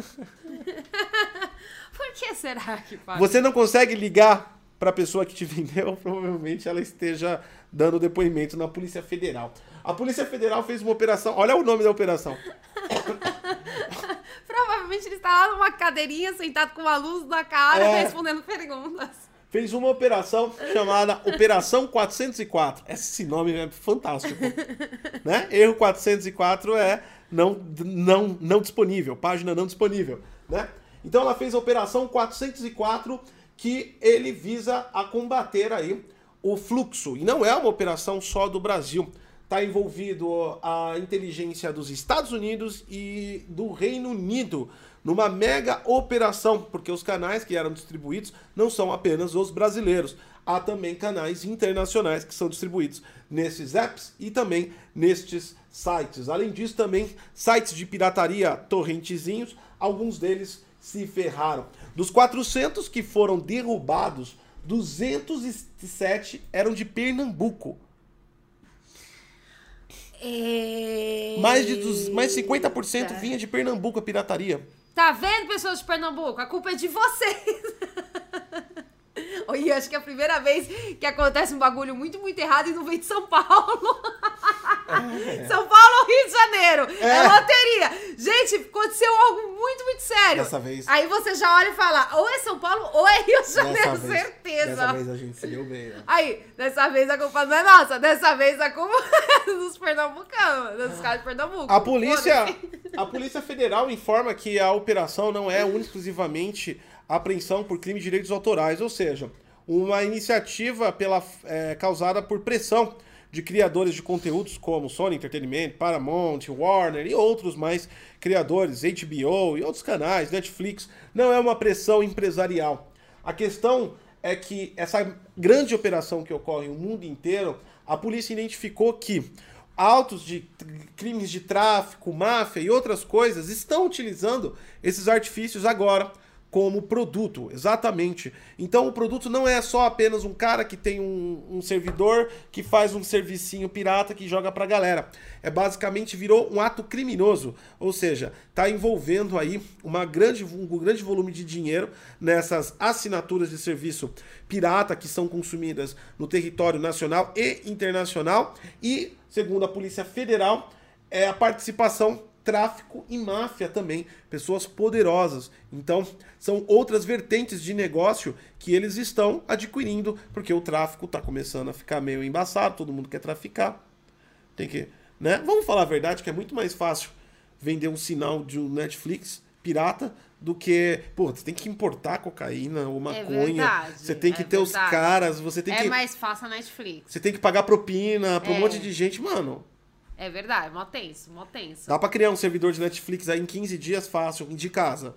Por que será que faz? Você não consegue ligar pra pessoa que te vendeu? Provavelmente ela esteja dando depoimento na Polícia Federal. A Polícia Federal fez uma operação. Olha o nome da operação. Provavelmente ele está lá numa cadeirinha, sentado com uma luz na cara, É. respondendo perguntas. Fez uma operação chamada Operação 404. Esse nome é fantástico. né? Erro 404 é não, não, não disponível, página não disponível. Né? Então ela fez a Operação 404 que ele visa a combater aí o fluxo. E não é uma operação só do Brasil. Está envolvido a inteligência dos Estados Unidos e do Reino Unido numa mega operação, porque os canais que eram distribuídos não são apenas os brasileiros. Há também canais internacionais que são distribuídos nesses apps e também nestes sites. Além disso, também sites de pirataria torrentezinhos, alguns deles se ferraram. Dos 400 que foram derrubados, 207 eram de Pernambuco. Mais de, dos, mais de 50% Eita. vinha de Pernambuco a pirataria. Tá vendo, pessoas de Pernambuco? A culpa é de vocês. E acho que é a primeira vez que acontece um bagulho muito, muito errado e não vem de São Paulo. É. São Paulo ou Rio de Janeiro. É. é. loteria. Gente, aconteceu algo muito, muito sério. Dessa vez. Aí você já olha e fala, ou é São Paulo ou é Rio de Janeiro, dessa certeza. Vez, dessa vez a gente se deu bem, né? Aí, dessa vez a culpa não é nossa. Dessa vez a culpa é dos pernambucanos, dos caras de Pernambuco. A polícia, a polícia Federal informa que a operação não é exclusivamente apreensão por crime de direitos autorais, ou seja, uma iniciativa pela, é, causada por pressão de criadores de conteúdos como Sony Entertainment, Paramount, Warner e outros mais criadores, HBO e outros canais, Netflix. Não é uma pressão empresarial. A questão é que essa grande operação que ocorre no mundo inteiro, a polícia identificou que autos de crimes de tráfico, máfia e outras coisas estão utilizando esses artifícios agora como produto, exatamente. Então o produto não é só apenas um cara que tem um, um servidor que faz um servicinho pirata que joga pra galera. É basicamente virou um ato criminoso, ou seja, está envolvendo aí uma grande, um grande volume de dinheiro nessas assinaturas de serviço pirata que são consumidas no território nacional e internacional e, segundo a Polícia Federal, é a participação tráfico e máfia também, pessoas poderosas. Então, são outras vertentes de negócio que eles estão adquirindo, porque o tráfico está começando a ficar meio embaçado, todo mundo quer traficar. Tem que, né? Vamos falar a verdade que é muito mais fácil vender um sinal de um Netflix pirata do que, pô, você tem que importar cocaína ou é maconha. É você tem que é ter verdade. os caras, você tem é que É mais fácil a Netflix. Você tem que pagar propina para um é. monte de gente, mano. É verdade, mó tenso, mó tenso. Dá pra criar um servidor de Netflix aí em 15 dias fácil, de casa.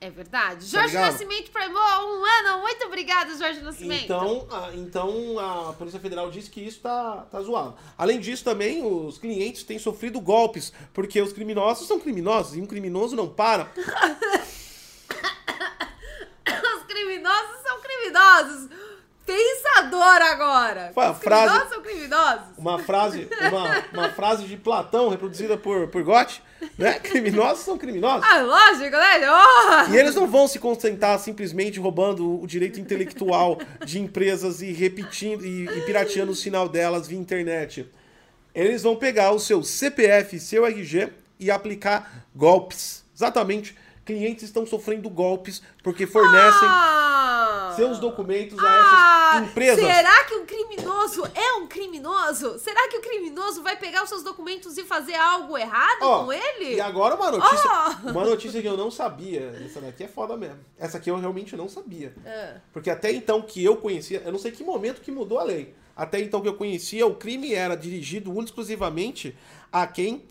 É verdade. Tá Jorge tá Nascimento Primou um ano. Muito obrigada, Jorge Nascimento. Então a, então a Polícia Federal diz que isso tá, tá zoado. Além disso, também os clientes têm sofrido golpes, porque os criminosos são criminosos e um criminoso não para. os criminosos são criminosos pensador agora. A frase, criminosos são criminosos. Uma frase, uma, uma frase de Platão reproduzida por, por Goethe, né? Criminosos são criminosos. Ah, lógico, né? Oh! E eles não vão se concentrar simplesmente roubando o direito intelectual de empresas e repetindo e, e pirateando o sinal delas via internet. Eles vão pegar o seu CPF, seu RG e aplicar golpes. Exatamente. Clientes estão sofrendo golpes porque fornecem. Ah! seus documentos a essas ah, empresas. Será que um criminoso é um criminoso? Será que o criminoso vai pegar os seus documentos e fazer algo errado oh, com ele? E agora uma notícia, oh. uma notícia que eu não sabia. Essa daqui é foda mesmo. Essa aqui eu realmente não sabia. É. Porque até então que eu conhecia, eu não sei que momento que mudou a lei. Até então que eu conhecia, o crime era dirigido exclusivamente a quem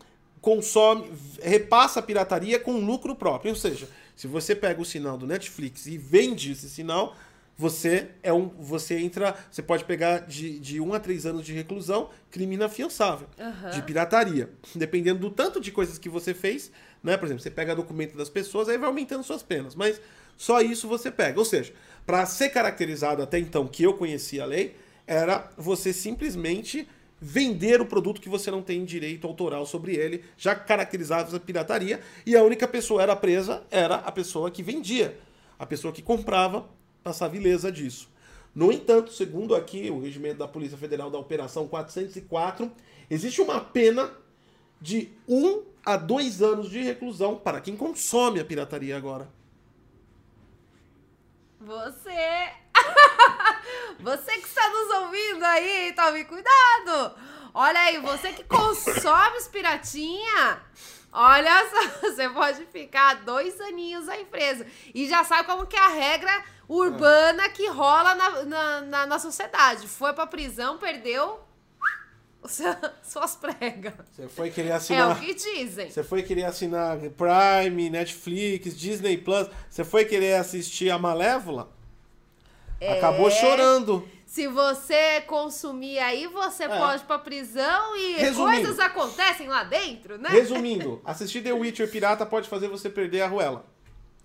consome, repassa a pirataria com lucro próprio. Ou seja, se você pega o sinal do Netflix e vende esse sinal, você é um. Você entra. Você pode pegar de, de um a três anos de reclusão, crime inafiançável. Uhum. De pirataria. Dependendo do tanto de coisas que você fez, né? Por exemplo, você pega documento das pessoas, aí vai aumentando suas penas. Mas só isso você pega. Ou seja, para ser caracterizado até então que eu conhecia a lei, era você simplesmente vender o produto que você não tem direito autoral sobre ele, já caracterizado a pirataria, e a única pessoa era presa era a pessoa que vendia, a pessoa que comprava passar vileza disso. No entanto, segundo aqui o regimento da Polícia Federal da Operação 404, existe uma pena de 1 um a 2 anos de reclusão para quem consome a pirataria agora. Você. Você que está nos ouvindo aí, tome cuidado! Olha aí, você que consome os piratinha, olha só, você pode ficar dois aninhos aí preso. E já sabe como que é a regra urbana que rola na, na, na, na sociedade. Foi pra prisão, perdeu suas pregas. Você foi querer assinar. É o que dizem. Você foi querer assinar Prime, Netflix, Disney Plus. Você foi querer assistir a Malévola? É... Acabou chorando. Se você consumir aí, você é. pode ir pra prisão e Resumindo. coisas acontecem lá dentro, né? Resumindo, assistir The Witcher Pirata pode fazer você perder a ruela.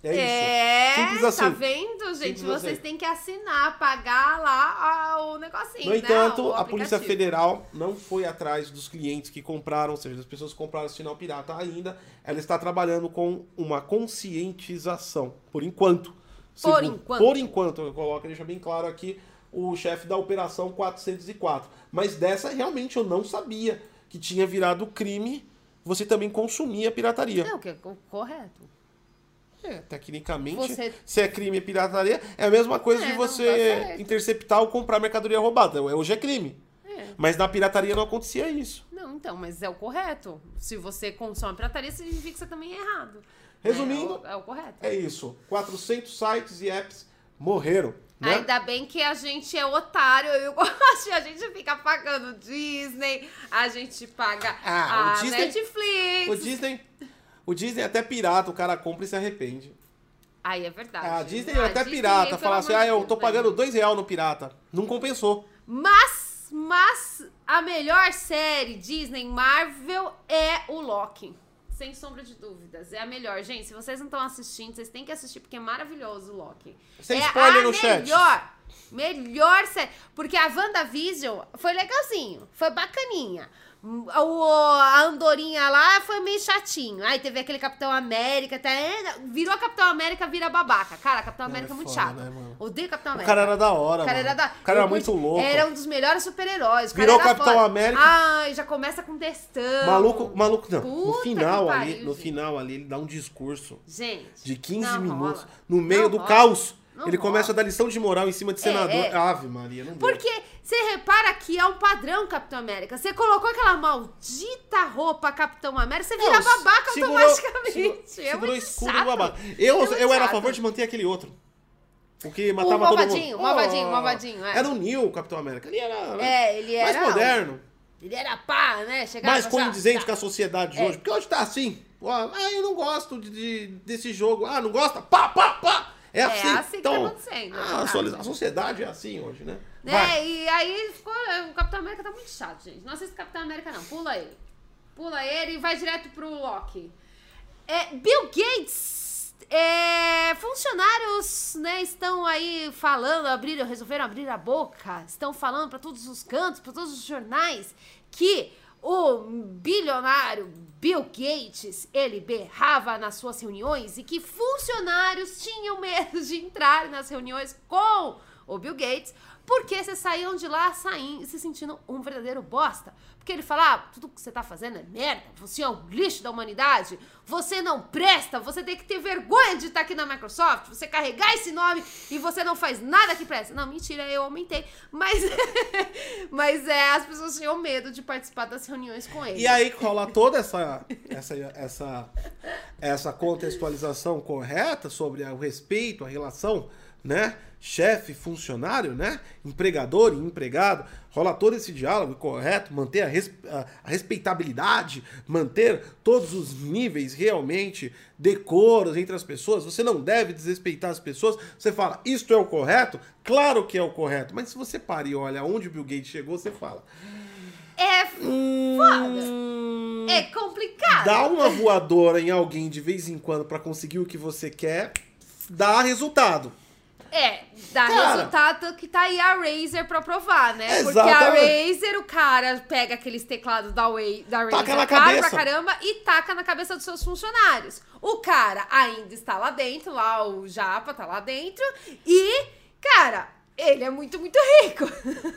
É isso. É, Simples assim. tá vendo, gente? Simples Vocês assim. têm que assinar, pagar lá o negocinho, No né? entanto, O a Polícia. Federal não foi atrás dos clientes que compraram, ou seja, das pessoas que compraram sinal pirata ainda. Ela está trabalhando com uma conscientização, por enquanto. Por enquanto. Por enquanto, eu coloco, deixa bem claro aqui, o chefe da Operação 404. Mas dessa, realmente, eu não sabia que tinha virado crime você também consumir a pirataria. Não, que é co- correto. É, tecnicamente, Você- se é crime e pirataria, é a mesma coisa É, de tá você certo. interceptar ou comprar mercadoria roubada. Hoje é crime. É. Mas na pirataria não acontecia isso. Não, então, mas é o correto. Se você consome pirataria, significa que você também é errado. Resumindo, É, o, é o correto. É isso. 400 sites e apps morreram. Né? Ainda bem que a gente é otário, eu gosto, a gente fica pagando Disney, a gente paga Ah, a o Disney- Netflix. O Disney, o Disney é até pirata, o cara compra e se arrepende. Aí é verdade. A Disney Ah, é até Disney, pirata. pelo Fala assim, ah, eu tô né? pagando dois real no pirata. Não compensou. Mas, mas a melhor série Disney Marvel é o Loki. Sem sombra de dúvidas. É a melhor. Gente, se vocês não estão assistindo, vocês têm que assistir, porque é maravilhoso o Loki. Sem é spoiler a no chat. melhor. Melhor série. Porque a WandaVision foi legalzinho. Foi bacaninha. O, a Andorinha lá foi meio chatinho. Aí teve aquele Capitão América. Até, virou Capitão América, vira babaca. Cara, Capitão América é é muito foda, chato. né? Odeio Capitão O América. cara era da hora, O cara mano. era da. O cara era muito curti- louco. Era um dos melhores super-heróis. O Virou Capitão foda. América. Ai, já começa com textão. Maluco, maluco, não. no Puta final que ali, pariu, no gente. final ali, ele dá um discurso Gente. de 15 não minutos rola. no meio Não do rola. caos. Não ele começa a dar lição de moral em cima de senador. é. Ave Maria, não. Porque você repara que é um padrão Capitão América. Você colocou aquela maldita roupa Capitão América, você vira Não, babaca segurou- automaticamente. segurou- é Segurou escudo chato. babaca. Eu, É eu era a favor de manter aquele outro. O que O matava todo malvadinho, mundo. o malvadinho, o Oh, malvadinho, é. Era o Neil, o Capitão América. Ele era né, É, ele mais era. moderno. Ele era pá, né? Chegava mais já- condizente já- com a sociedade de É. hoje. Porque hoje tá assim. Ah, eu não gosto de, de- desse jogo. Ah, não gosta? Pá, pá, pá. É assim. assim que tá então, acontecendo, é ah, a a sociedade é assim hoje, né? Né? Vai. E aí ficou. O Capitão América tá muito chato, gente. Não assista Capitão América, não. Pula ele. Pula ele e vai direto pro Loki. É, Bill Gates. é, funcionários né, estão aí falando, abriram, resolveram abrir a boca, estão falando para todos os cantos, para todos os jornais, que o bilionário Bill Gates, ele berrava nas suas reuniões e que funcionários tinham medo de entrar nas reuniões com o Bill Gates, porque vocês saíam de lá saindo, se sentindo um verdadeiro bosta. Porque ele falava, ah, tudo que você tá fazendo é merda, você é um lixo da humanidade, você não presta, você tem que ter vergonha de estar aqui na Microsoft, você carregar esse nome e você não faz nada que presta. Não, mentira, eu aumentei. Mas, mas é, as pessoas tinham medo de participar das reuniões com ele. E aí rola toda essa, essa, essa, essa contextualização correta sobre o respeito, a relação, né? Chefe, funcionário, né? Empregador e empregado. Rola todo esse diálogo correto, manter a, res- a- a respeitabilidade, manter todos os níveis realmente decoros entre as pessoas. Você não deve desrespeitar as pessoas. Você fala, isto é o correto? Claro que é o correto. Mas se você para e olha onde o Bill Gates chegou, você fala. É Hum, É complicado. Dá uma voadora em alguém de vez em quando pra conseguir o que você quer, dá resultado. É, dá Cara. resultado que tá aí a Razer pra provar, né? Porque Exatamente. a Razer, o cara pega aqueles teclados da, Way, da Razer, Taca na cabeça. pra caramba, e taca na cabeça dos seus funcionários. O cara ainda está lá dentro, lá o Japa tá lá dentro, e, cara, ele é muito, muito rico.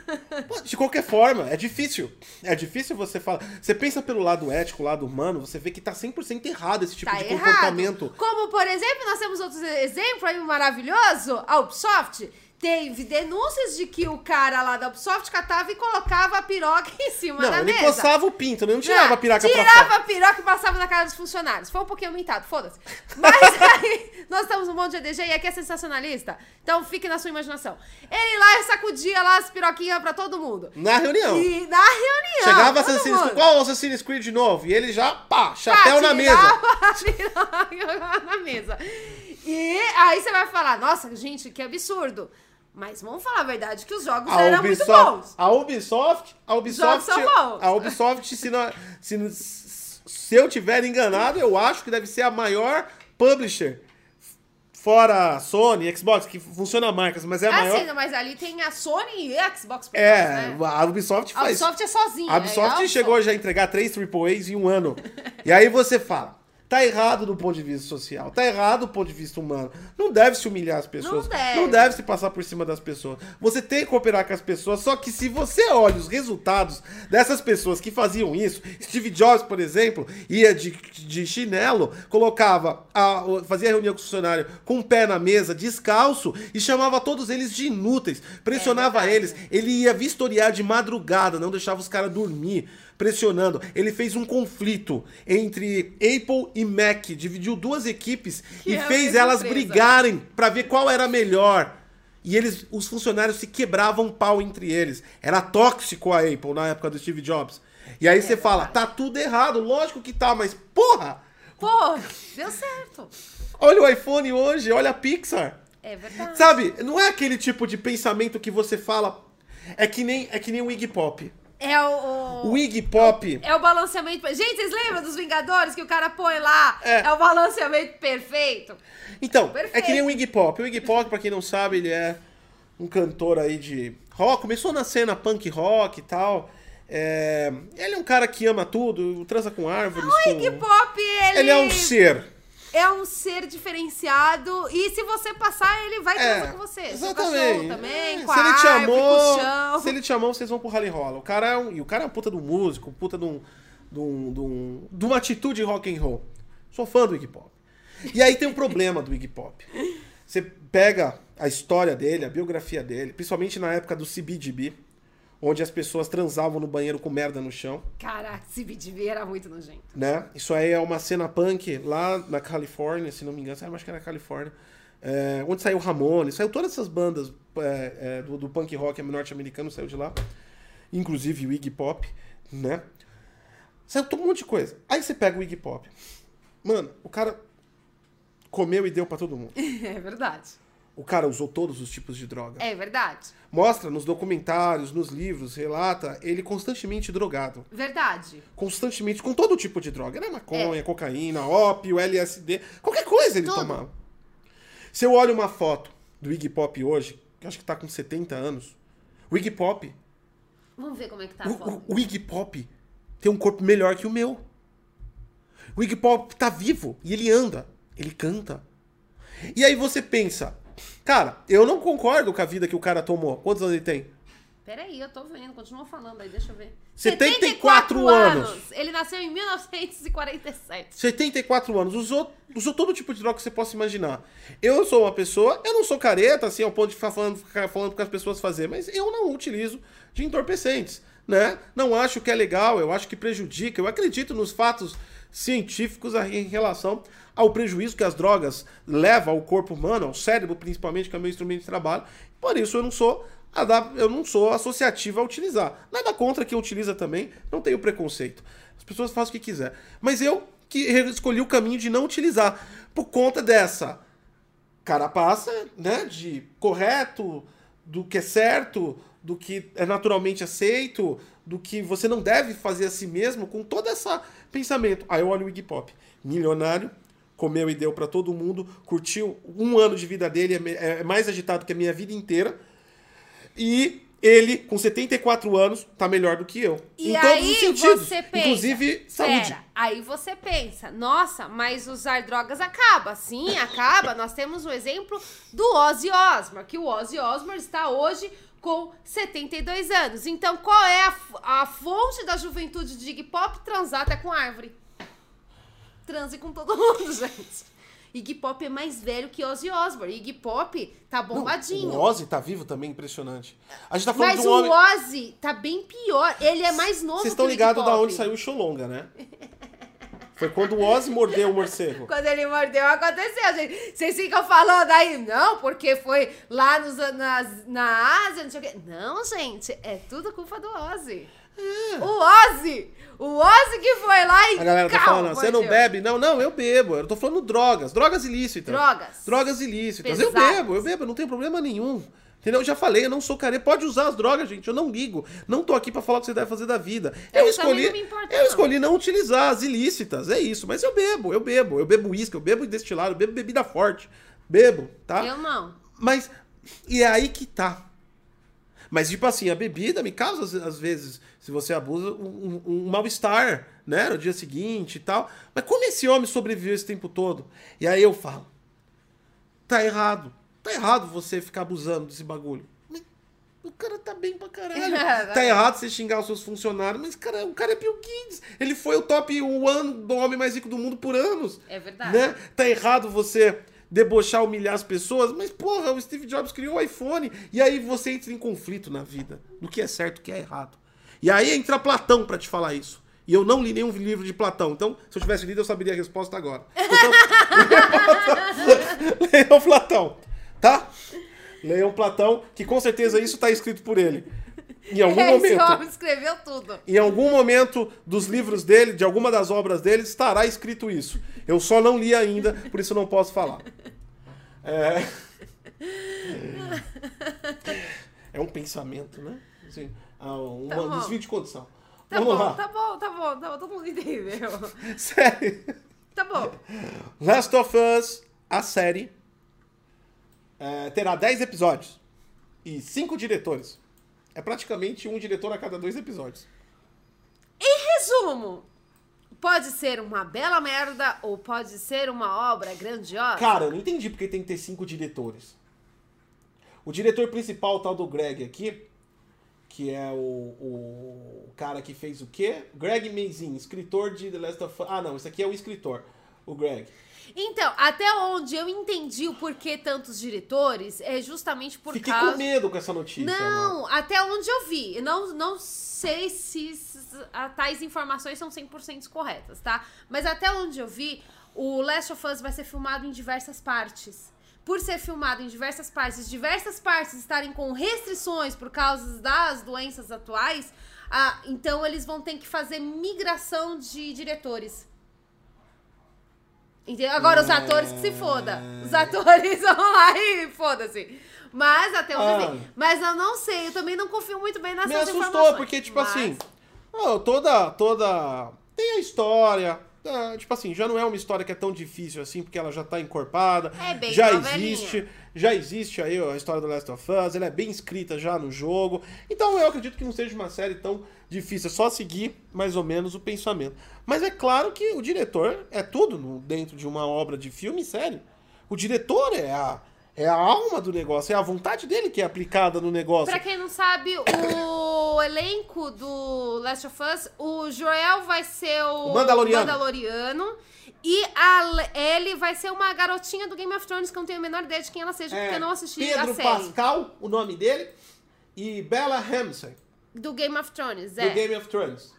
De qualquer forma, é difícil. É difícil você falar. Você pensa pelo lado ético, lado humano, você vê que tá 100% errado esse tipo tá de errado. comportamento. Como, por exemplo, nós temos outros exemplos aí maravilhoso, a Ubisoft. Teve denúncias de que o cara lá da Ubisoft catava e colocava a piroca em cima Não, da ele mesa. coçava o pinto, ele não tirava Não, a piraca pra Tirava a piroca e passava na cara dos funcionários. Foi um pouquinho aumentado, foda-se. Mas aí, nós estamos um monte de EDG e aqui é sensacionalista. Então fique na sua imaginação. Ele lá sacudia lá as piroquinhas pra todo mundo. Na reunião. E na reunião. Chegava Assassin's Creed. mundo. Qual Assassin's Creed de novo? E ele já, pá, Pá, chapéu na mesa. tirava a piroca na mesa. E aí você vai falar, nossa, gente, que absurdo. Mas vamos falar a verdade, que os jogos A eram muito Ubisoft, bons. a Ubisoft, a Ubisoft, são bons. a Ubisoft, se, não- se, se eu tiver enganado, eu acho que deve ser a maior publisher fora Sony, Xbox, que funciona marcas, mas é a Ah, maior. sim, mas ali tem a Sony e a Xbox por É, né? a Ubisoft A faz. Ubisoft é sozinha. A Ubisoft é chegou já a entregar três AAAs em um ano. e aí você fala, tá errado do ponto de vista social, tá errado do ponto de vista humano. Não deve se humilhar as pessoas. Não deve. se passar por cima das pessoas. Você tem que cooperar com as pessoas, só que se você olha os resultados dessas pessoas que faziam isso, Steve Jobs, por exemplo, ia de, de chinelo, colocava, a, fazia reunião com o funcionário com o pé na mesa, descalço, e chamava todos eles de inúteis, pressionava É eles, ele ia vistoriar de madrugada, não deixava os caras dormir, pressionando. Ele fez um conflito entre Apple e Mac, dividiu duas equipes Que e é fez elas empresa. brigarem pra ver qual era melhor. E eles, os funcionários se quebravam pau entre eles. Era tóxico a Apple na época do Steve Jobs. E aí você fala, tá tudo errado, lógico que tá, mas porra! Pô, deu certo. Olha o iPhone hoje, olha a Pixar. É verdade. Sabe, não é aquele tipo de pensamento que você fala. É que nem, é que nem o Iggy Pop. É o... O Iggy Pop. É o balanceamento. Gente, vocês lembram dos Vingadores que o cara põe lá? É. É, o balanceamento perfeito. Então, Perfeito. é que nem o Iggy Pop. O Iggy Pop, pra quem não sabe, ele é um cantor aí de rock. Começou na cena punk rock e tal. É, Ele é um cara que ama tudo, transa com árvores. O com... Iggy Pop, ele... Ele é um ser. É um ser diferenciado. E se você passar, ele vai É, com você. Exatamente. também, É, com se a ele te árvore, com o amou, chão. se ele te amou, vocês vão pro rally rola. O cara é um, e o cara é um puta do músico, um puta de um, de um, de um- de uma atitude rock and roll. Sou fã do Iggy Pop. E aí tem um problema do Iggy Pop. Você pega a história dele, a biografia dele, principalmente na época do CBGB, onde as pessoas transavam no banheiro com merda no chão, Caraca, esse BDB era muito nojento. né? Isso aí é uma cena punk lá na Califórnia, se não me engano, eu acho que era na Califórnia, é, onde saiu Ramones, saiu todas essas bandas é, é, do, do punk rock norte-americano, saiu de lá, inclusive o Iggy Pop, né? Saiu todo um monte de coisa. Aí você pega o Iggy Pop. Mano, o cara comeu e deu pra todo mundo. É verdade. O cara usou todos os tipos de droga. É verdade. Mostra nos documentários, nos livros, relata ele constantemente drogado. Verdade. Constantemente, com todo tipo de droga. Era maconha, cocaína, ópio, LSD, qualquer coisa ele Tudo. tomava. Se eu olho uma foto do Iggy Pop hoje, que acho que tá com 70 anos, o Iggy Pop, Vamos ver como é que tá a o, foto. o, o Iggy Pop tem um corpo melhor que o meu. O Iggy Pop tá vivo e ele anda, ele canta. E aí você pensa, cara, eu não concordo com a vida que o cara tomou. Quantos anos ele tem? Peraí, eu tô vendo. Continua falando aí, deixa eu ver. 74 anos. Ele nasceu em 1947. 74 anos, usou, usou todo tipo de droga que você possa imaginar. Eu sou uma pessoa, eu não sou careta, assim, ao ponto de ficar falando, ficar falando com as pessoas fazer, mas eu não utilizo de entorpecentes, né? Não acho que é legal, eu acho que prejudica, eu acredito nos fatos científicos em relação ao prejuízo que as drogas levam ao corpo humano, ao cérebro principalmente, que é o meu instrumento de trabalho. Por isso eu não sou eu não sou associativo a utilizar. Nada contra quem utiliza também, não tenho preconceito. As pessoas fazem o que quiser. Mas eu que escolhi o caminho de não utilizar por conta dessa carapaça, né, de correto, do que é certo, do que é naturalmente aceito, do que você não deve fazer a si mesmo, com todo esse pensamento. Aí eu olho o Iggy Pop, milionário, comeu e deu pra todo mundo, curtiu um ano de vida dele, é é mais agitado que a minha vida inteira, e ele, com 74 anos, tá melhor do que eu. E em todos aí os sentidos. você pensa, inclusive saúde. Pera, aí você pensa, nossa, mas usar drogas acaba. Sim, acaba. Nós temos o exemplo do Ozzy Osbourne, que o Ozzy Osbourne está hoje com 72 anos. Então, qual é a, a fonte da juventude de Iggy Pop? Transar até com árvore. Transe com todo mundo, gente. Iggy Pop é mais velho que Ozzy Osbourne. Iggy Pop tá Não, bombadinho. o Ozzy tá vivo também, impressionante. A gente tá falando Mas de um o homem... Ozzy tá bem pior. Ele é mais novo Vocês que o estão ligados da onde saiu o Xolonga, né? Foi quando o Ozzy mordeu o morcego. Quando ele mordeu, aconteceu, gente. Vocês ficam falando aí, não, porque foi lá nos, nas, na Ásia, não sei o quê. Não, gente, é tudo culpa do Ozzy. O Ozzy! O Ozzy que foi lá e. É. A galera tá falando, você não bebe? Não, não, eu bebo. Eu tô falando drogas, drogas ilícitas. Drogas. Drogas ilícitas. Eu Pesadas. bebo, eu bebo, não tem problema nenhum. Entendeu? Eu já falei, eu não sou careta. Pode usar as drogas, gente. Eu não ligo. Não tô aqui pra falar o que você deve fazer da vida. Eu Eu, escolhi. não me importo, eu não. escolhi não utilizar as ilícitas. É isso. Mas eu bebo, eu bebo. Eu bebo uísque, eu bebo destilado, eu bebo bebida forte. bebo, tá? Eu não. Mas, e é aí que tá. Mas, tipo assim, a bebida me causa, às- às vezes, se você abusa, um, um- um mal-estar, né? No dia seguinte e tal. Mas como esse homem sobreviveu esse tempo todo? E aí eu falo, tá errado. Tá errado você ficar abusando desse bagulho. Mas o cara tá bem pra caralho. tá errado você xingar os seus funcionários, mas, cara, o cara é Bill Gates. Ele foi o top one do homem mais rico do mundo por anos. É verdade. Né? Tá errado você debochar, humilhar as pessoas, mas porra, o Steve Jobs criou o iPhone. E aí você entra em conflito na vida, do que é certo e o que é errado. E aí entra Platão pra te falar isso. E eu não li nenhum livro de Platão. Então, se eu tivesse lido, eu saberia a resposta agora. Então, leiam Platão, tá? Leiam Platão, que com certeza isso tá escrito por ele. Em algum Esse momento. homem escreveu tudo. Em algum momento dos livros dele, de alguma das obras dele, estará escrito isso. Eu só não li ainda, por isso não posso falar. É, é um pensamento, né? Assim, ah, um Tá de condição. Tá Vamos bom, lá. tá bom, tá bom, tá bom, todo mundo entendeu. Série. Tá bom. Last of Us, a série, é, terá 10 episódios e 5 diretores. É praticamente um diretor a cada dois episódios. Em resumo, pode ser uma bela merda ou pode ser uma obra grandiosa. Cara, eu não entendi porque tem que ter cinco diretores. O diretor principal, o tal do Greg aqui, que é o, o cara que fez o quê? Greg Mazin, escritor de The Last of Us. Ah, não, esse aqui é o escritor, o Greg. Então, até onde eu entendi o porquê tantos diretores é justamente por Fiquei causa. com medo com essa notícia. mano. Não, até onde eu vi. Não, não sei se tais informações são 100% corretas, tá? Mas até onde eu vi, o Last of Us vai ser filmado em diversas partes. Por ser filmado em diversas partes, diversas partes estarem com restrições por causa das doenças atuais, ah, então eles vão ter que fazer migração de diretores. Entendeu? Agora os atores que se foda. Os atores vão lá e foda-se. Mas até onde Ah. Mas eu não sei, eu também não confio muito bem nessas Me assustou, informações. porque, tipo Mas- assim, toda, toda. Tem a história. Ah, tipo assim, já não é uma história que é tão difícil assim, porque ela já tá encorpada. É bem já existe. Já existe aí a história do Last of Us, ela é bem escrita já no jogo. Então eu acredito que não seja uma série tão difícil, é só seguir mais ou menos o pensamento. Mas é claro que o diretor é tudo dentro de uma obra de filme e série. O diretor é a, é a alma do negócio, é a vontade dele que é aplicada no negócio. Pra quem não sabe, o elenco do Last of Us, o Joel vai ser o, O Mandaloriano. Mandaloriano, E a Ellie vai ser uma garotinha do Game of Thrones que eu não tenho a menor ideia de quem ela seja, porque eu não assisti É, Pedro a série. Pascal, o nome dele, e Bella Ramsey, Do Game of Thrones, do é. Game of Thrones.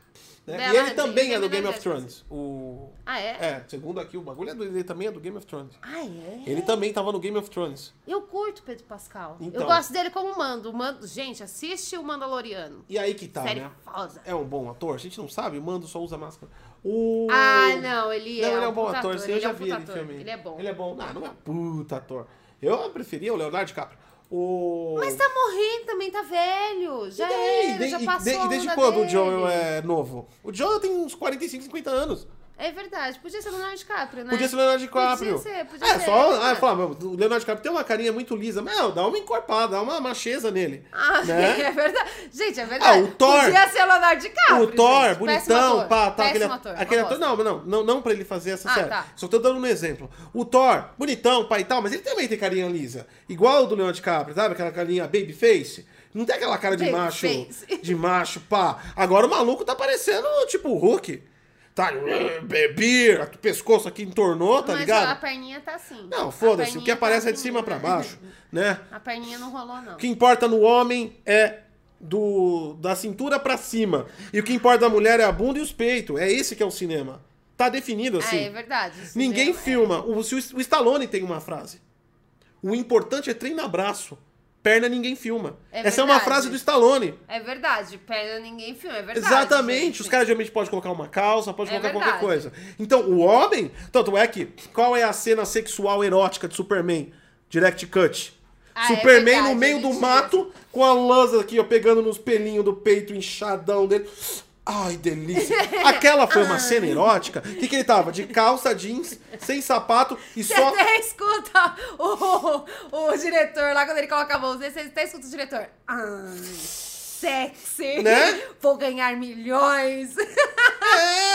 Né? E ele também é do Game of Thrones. O... Ah, é? É, segundo aqui, o bagulho é do, ele também é do Game of Thrones. Ah, é? Ele também tava no Game of Thrones. Eu curto Pedro Pascal. Então. Eu gosto dele como mando. Mando. Gente, assiste o Mandaloriano. E aí que tá, Série né? foda. É um bom ator? A gente não sabe, o Mando só usa máscara. O... Ah, não, ele Não, é ele é um bom ator, ator, sim, eu ele já é um vi ele em filme. ele é bom. Ele é bom. Não, não é puta ator. Eu preferia o Leonardo DiCaprio. O... Mas tá morrendo também, tá velho. Já E daí? era, E já de- passou e a desde onda quando o dele. Joel é novo? O Joel tem uns 45, 50 anos. É verdade, podia ser o Leonardo DiCaprio, né? Podia ser o Leonardo DiCaprio. Podia ser, podia é, ser. só. é. Ah, falar, meu, o Leonardo DiCaprio tem uma carinha muito lisa. Meu, dá uma encorpada, dá uma macheza nele. Ah, né? é verdade. Gente, é verdade. Ah, o Thor- Podia ser o Leonardo DiCaprio. o Thor, gente. Bonitão, ator. pá, tá. Aquele, ator. aquele ator. Não, não, não, não pra ele fazer essa Ah, série. tá. Só tô dando um exemplo. O Thor, bonitão, pai e tal, mas ele também tem carinha lisa. Igual o do Leonardo DiCaprio, sabe? Aquela carinha babyface. Não tem aquela cara de macho. Babyface. De macho, pá. Agora o maluco tá parecendo tipo o Hulk. Tá, bebi, o pescoço aqui entornou, tá Mas ligado? a perninha tá assim. Não, foda-se. O que aparece tá é de cima assim. pra baixo, né? A perninha não rolou, não. O que importa no homem é do da cintura pra cima. E o que importa na mulher é a bunda e os peitos. É esse que é o cinema. Tá definido assim. é verdade. isso Ninguém é. filma. O, se o, o Stallone tem uma frase. O importante é treino abraço. Perna ninguém filma. É Essa é uma verdade. frase do Stallone. É verdade, perna ninguém filma, é verdade. Exatamente. gente. Os caras geralmente podem colocar uma calça, pode É colocar qualquer verdade. coisa. Então, o homem. Tanto é que. Qual é a cena sexual erótica de Superman? Direct cut. Ah, é Superman verdade, no meio é do mato, com a lança aqui, ó, pegando nos pelinhos do peito, inchadão dele. Ai, delícia. Aquela foi uma cena erótica. O que, que ele tava? De calça, jeans, sem sapato e Você só. até escuta o, o diretor lá quando ele coloca a mão. Você até escuta o diretor. Ai, sexy. Né? Vou ganhar milhões.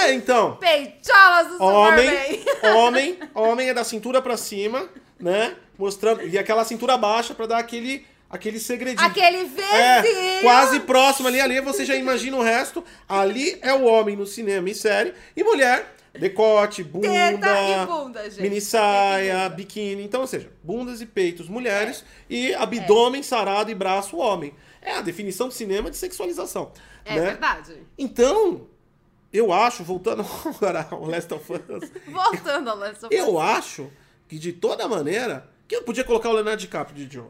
É, então. Peitolas do Homem, homem, homem é da cintura pra cima, né? Mostrando. E aquela cintura baixa pra dar aquele, aquele segredinho. Aquele É, vizinho. quase próximo ali, ali você já imagina o resto. Ali é o homem no cinema e série. E mulher, decote, bunda, Teta e bunda, gente. mini saia, biquíni. Então, ou seja, bundas e peitos mulheres e abdômen sarado e braço homem. É a definição de cinema de sexualização. É né? verdade. Então, eu acho, voltando agora ao Last of Us, Voltando ao Last of Us. eu acho que de toda maneira, que eu podia colocar o Leonardo DiCaprio de Joe.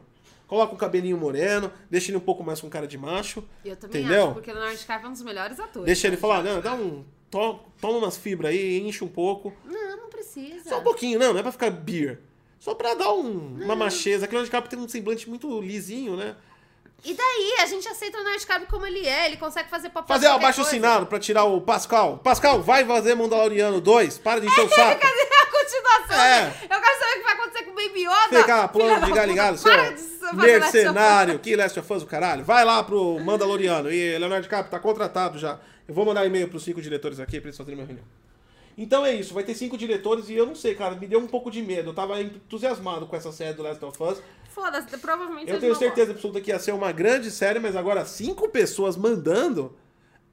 Coloca um cabelinho moreno, deixa ele um pouco mais com cara de macho. Eu também entendeu? acho, porque o Leonardo DiCaprio é um dos melhores atores. Deixa ele né, falar, não, dá um. to- Toma umas fibras aí, enche um pouco. Não, não precisa. Só um pouquinho, não, não é pra ficar beer. Só pra dar um- uma macheza. Aquele Leonardo DiCaprio tem um semblante muito lisinho, né? E daí, a gente aceita o Leonardo DiCaprio como ele é, ele consegue fazer papel Fazer o abaixo assinado pra tirar o Pascal. Pascal, vai fazer Mandaloriano 2. Para de encher o saco. Cadê a continuação? É. Eu quero saber o que vai acontecer com o Baby Yoda. Fica de puta, galho, para de mercenário. Que Last of Us, o caralho. Vai lá pro Mandaloriano. E Leonardo DiCaprio tá contratado já. Eu vou mandar e-mail pros cinco diretores aqui pra eles fazerem uma reunião. Então é isso, vai ter cinco diretores e eu não sei, cara, me deu um pouco de medo. Eu tava entusiasmado com essa série do Last of Us. Foda-se, provavelmente Eu tenho certeza absoluta que ia ser uma grande série, mas agora cinco pessoas mandando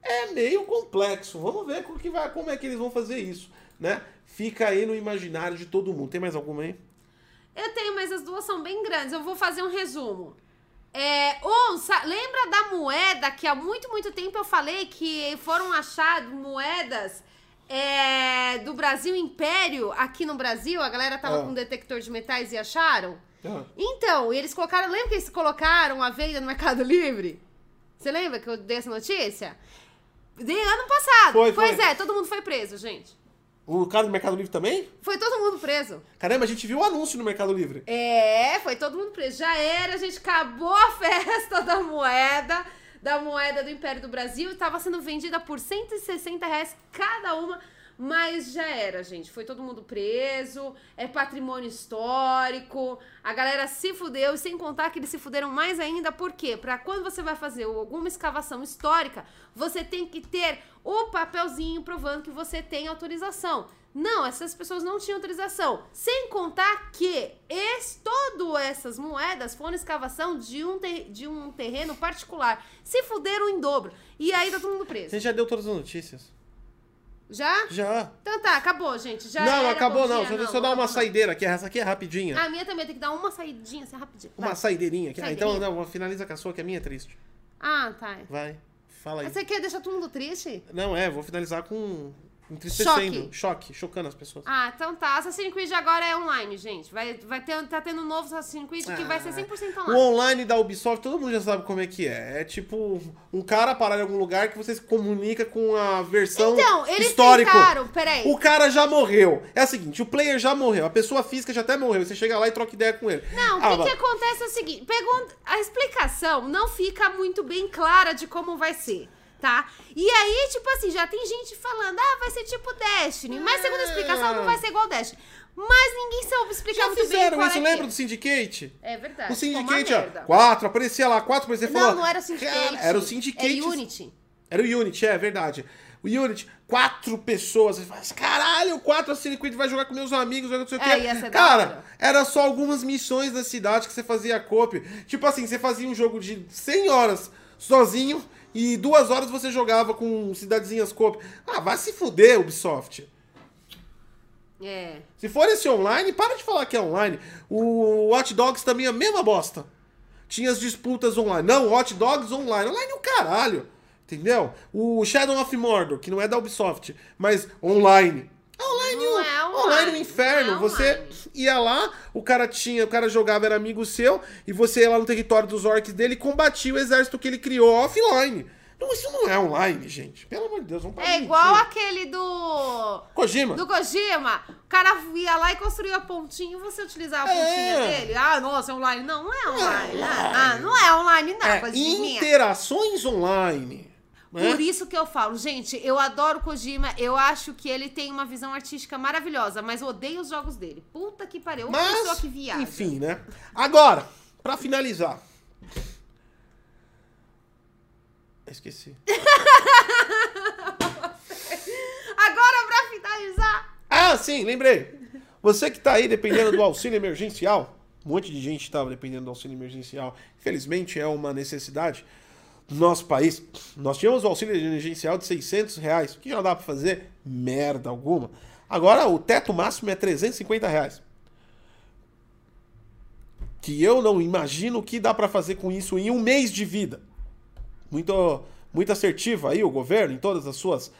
é meio complexo. Vamos ver como, que vai, como é que eles vão fazer isso, né? Fica aí no imaginário de todo mundo. Tem mais alguma aí? Eu tenho, mas as duas são bem grandes. Eu vou fazer um resumo. É, sa- lembra da moeda que há muito, muito tempo eu falei que foram achadas moedas é, do Brasil Império aqui no Brasil? A galera tava Ah. com um detector de metais e acharam? Ah. Então, eles colocaram. Lembra que eles colocaram a venda no Mercado Livre? Você lembra que eu dei essa notícia? De ano passado. Foi, pois foi. é, todo mundo foi preso, gente. O cara do Mercado Livre também? Foi todo mundo preso. Caramba, a gente viu o anúncio no Mercado Livre. É, foi todo mundo preso. Já era, a gente acabou a festa da moeda, da moeda do Império do Brasil. Estava sendo vendida por 160 reais cada uma, mas já era, gente. Foi todo mundo preso, é patrimônio histórico. A galera se fudeu, e sem contar que eles se fuderam mais ainda, por quê? Pra quando você vai fazer alguma escavação histórica, você tem que ter o papelzinho provando que você tem autorização. Não, essas pessoas não tinham autorização. Sem contar que esse, todas essas moedas foram escavação de um, ter- de um terreno particular. Se fuderam em dobro. E aí tá todo mundo preso. Você já deu todas as notícias? Já? Já. Então tá, acabou, gente. Já não, acabou não. dia, Só deixa eu dar uma não. saideira aqui. Essa aqui é rapidinha. A minha também tem que dar uma saidinha, assim, rapidinho. Uma Vai. saideirinha aqui. Ah, então Saideirinha. não, finaliza com a sua, que a minha é triste. Ah, tá. Vai. Fala aí. Você quer deixar todo mundo triste? Não, é, vou finalizar com entristecendo. Choque. Choque, chocando as pessoas. Ah, então tá. Assassin's Creed agora é online, gente. Vai, vai ter, tá tendo um novo Assassin's Creed que vai ser 100% O online. online da Ubisoft, todo mundo já sabe como é que é. É tipo um cara parar em algum lugar que você se comunica com a versão Então, eles histórica. tentaram, peraí. O cara já morreu. É o seguinte, o player já morreu, a pessoa física já até morreu. Você chega lá e troca ideia com ele. Não, o Ah, que, mas- que acontece é o seguinte: pergunta, a explicação não fica muito bem clara de como vai ser, tá? E aí, tipo assim, já tem gente falando, ah, vai ser tipo Destiny. Mas segundo a explicação, não vai ser igual Destiny. Mas ninguém soube explicar Já muito bem fizeram qual isso, é lembra que do Syndicate? é. É verdade. O Syndicate, ó, quatro, aparecia lá, quatro, aparecia Não, falando. não era o Syndicate. Era o Syndicate. Era Unity. Era o Unity, é verdade. O Unity, quatro pessoas. Você fala assim, caralho, quatro Creed vai jogar com meus amigos, vai não sei o É, quê. Cara, era só algumas missões da cidade que você fazia coop. Tipo assim, você fazia um jogo de 100 horas sozinho e duas horas você jogava com cidadezinhas coop. Ah, vai se fuder, Ubisoft. É. Se for esse online, para de falar que é online. O Watch Dogs também é a mesma bosta. Tinha as disputas online. Não, Watch Dogs online. Online é o caralho. Entendeu? O Shadow of Mordor, que não é da Ubisoft, mas online. Online, Não o- é online, online no inferno. não é você online. ia lá, o cara tinha, o cara jogava, era amigo seu, e você ia lá no território dos orcs dele e combatia o exército que ele criou offline. Não, isso não é online, gente. Pelo amor de Deus, vamos parar É igual aquele do. Kojima. Do Kojima, o cara ia lá e construía a pontinha e você utilizava a É. pontinha dele. Ah, nossa, é online. Não, não é online. Ah, ah, não é online, não. É, interações online. Né? Por isso que eu falo, gente, eu adoro Kojima, eu acho que ele tem uma visão artística maravilhosa, mas eu odeio os jogos dele. Puta que pariu, uma pessoa Mas, que viaja. enfim, né? Agora, pra finalizar. Esqueci. Agora, pra finalizar, Ah, sim, lembrei. Você que tá aí dependendo do auxílio emergencial, um monte de gente estava dependendo do auxílio emergencial. Infelizmente é uma necessidade do nosso país. Nós tínhamos o auxílio emergencial de 600 reais, o que já dá pra fazer merda alguma. Agora o teto máximo é 350 reais. Que eu não imagino o que dá pra fazer com isso em um mês de vida. Muito, muito assertivo aí o governo em todas as suas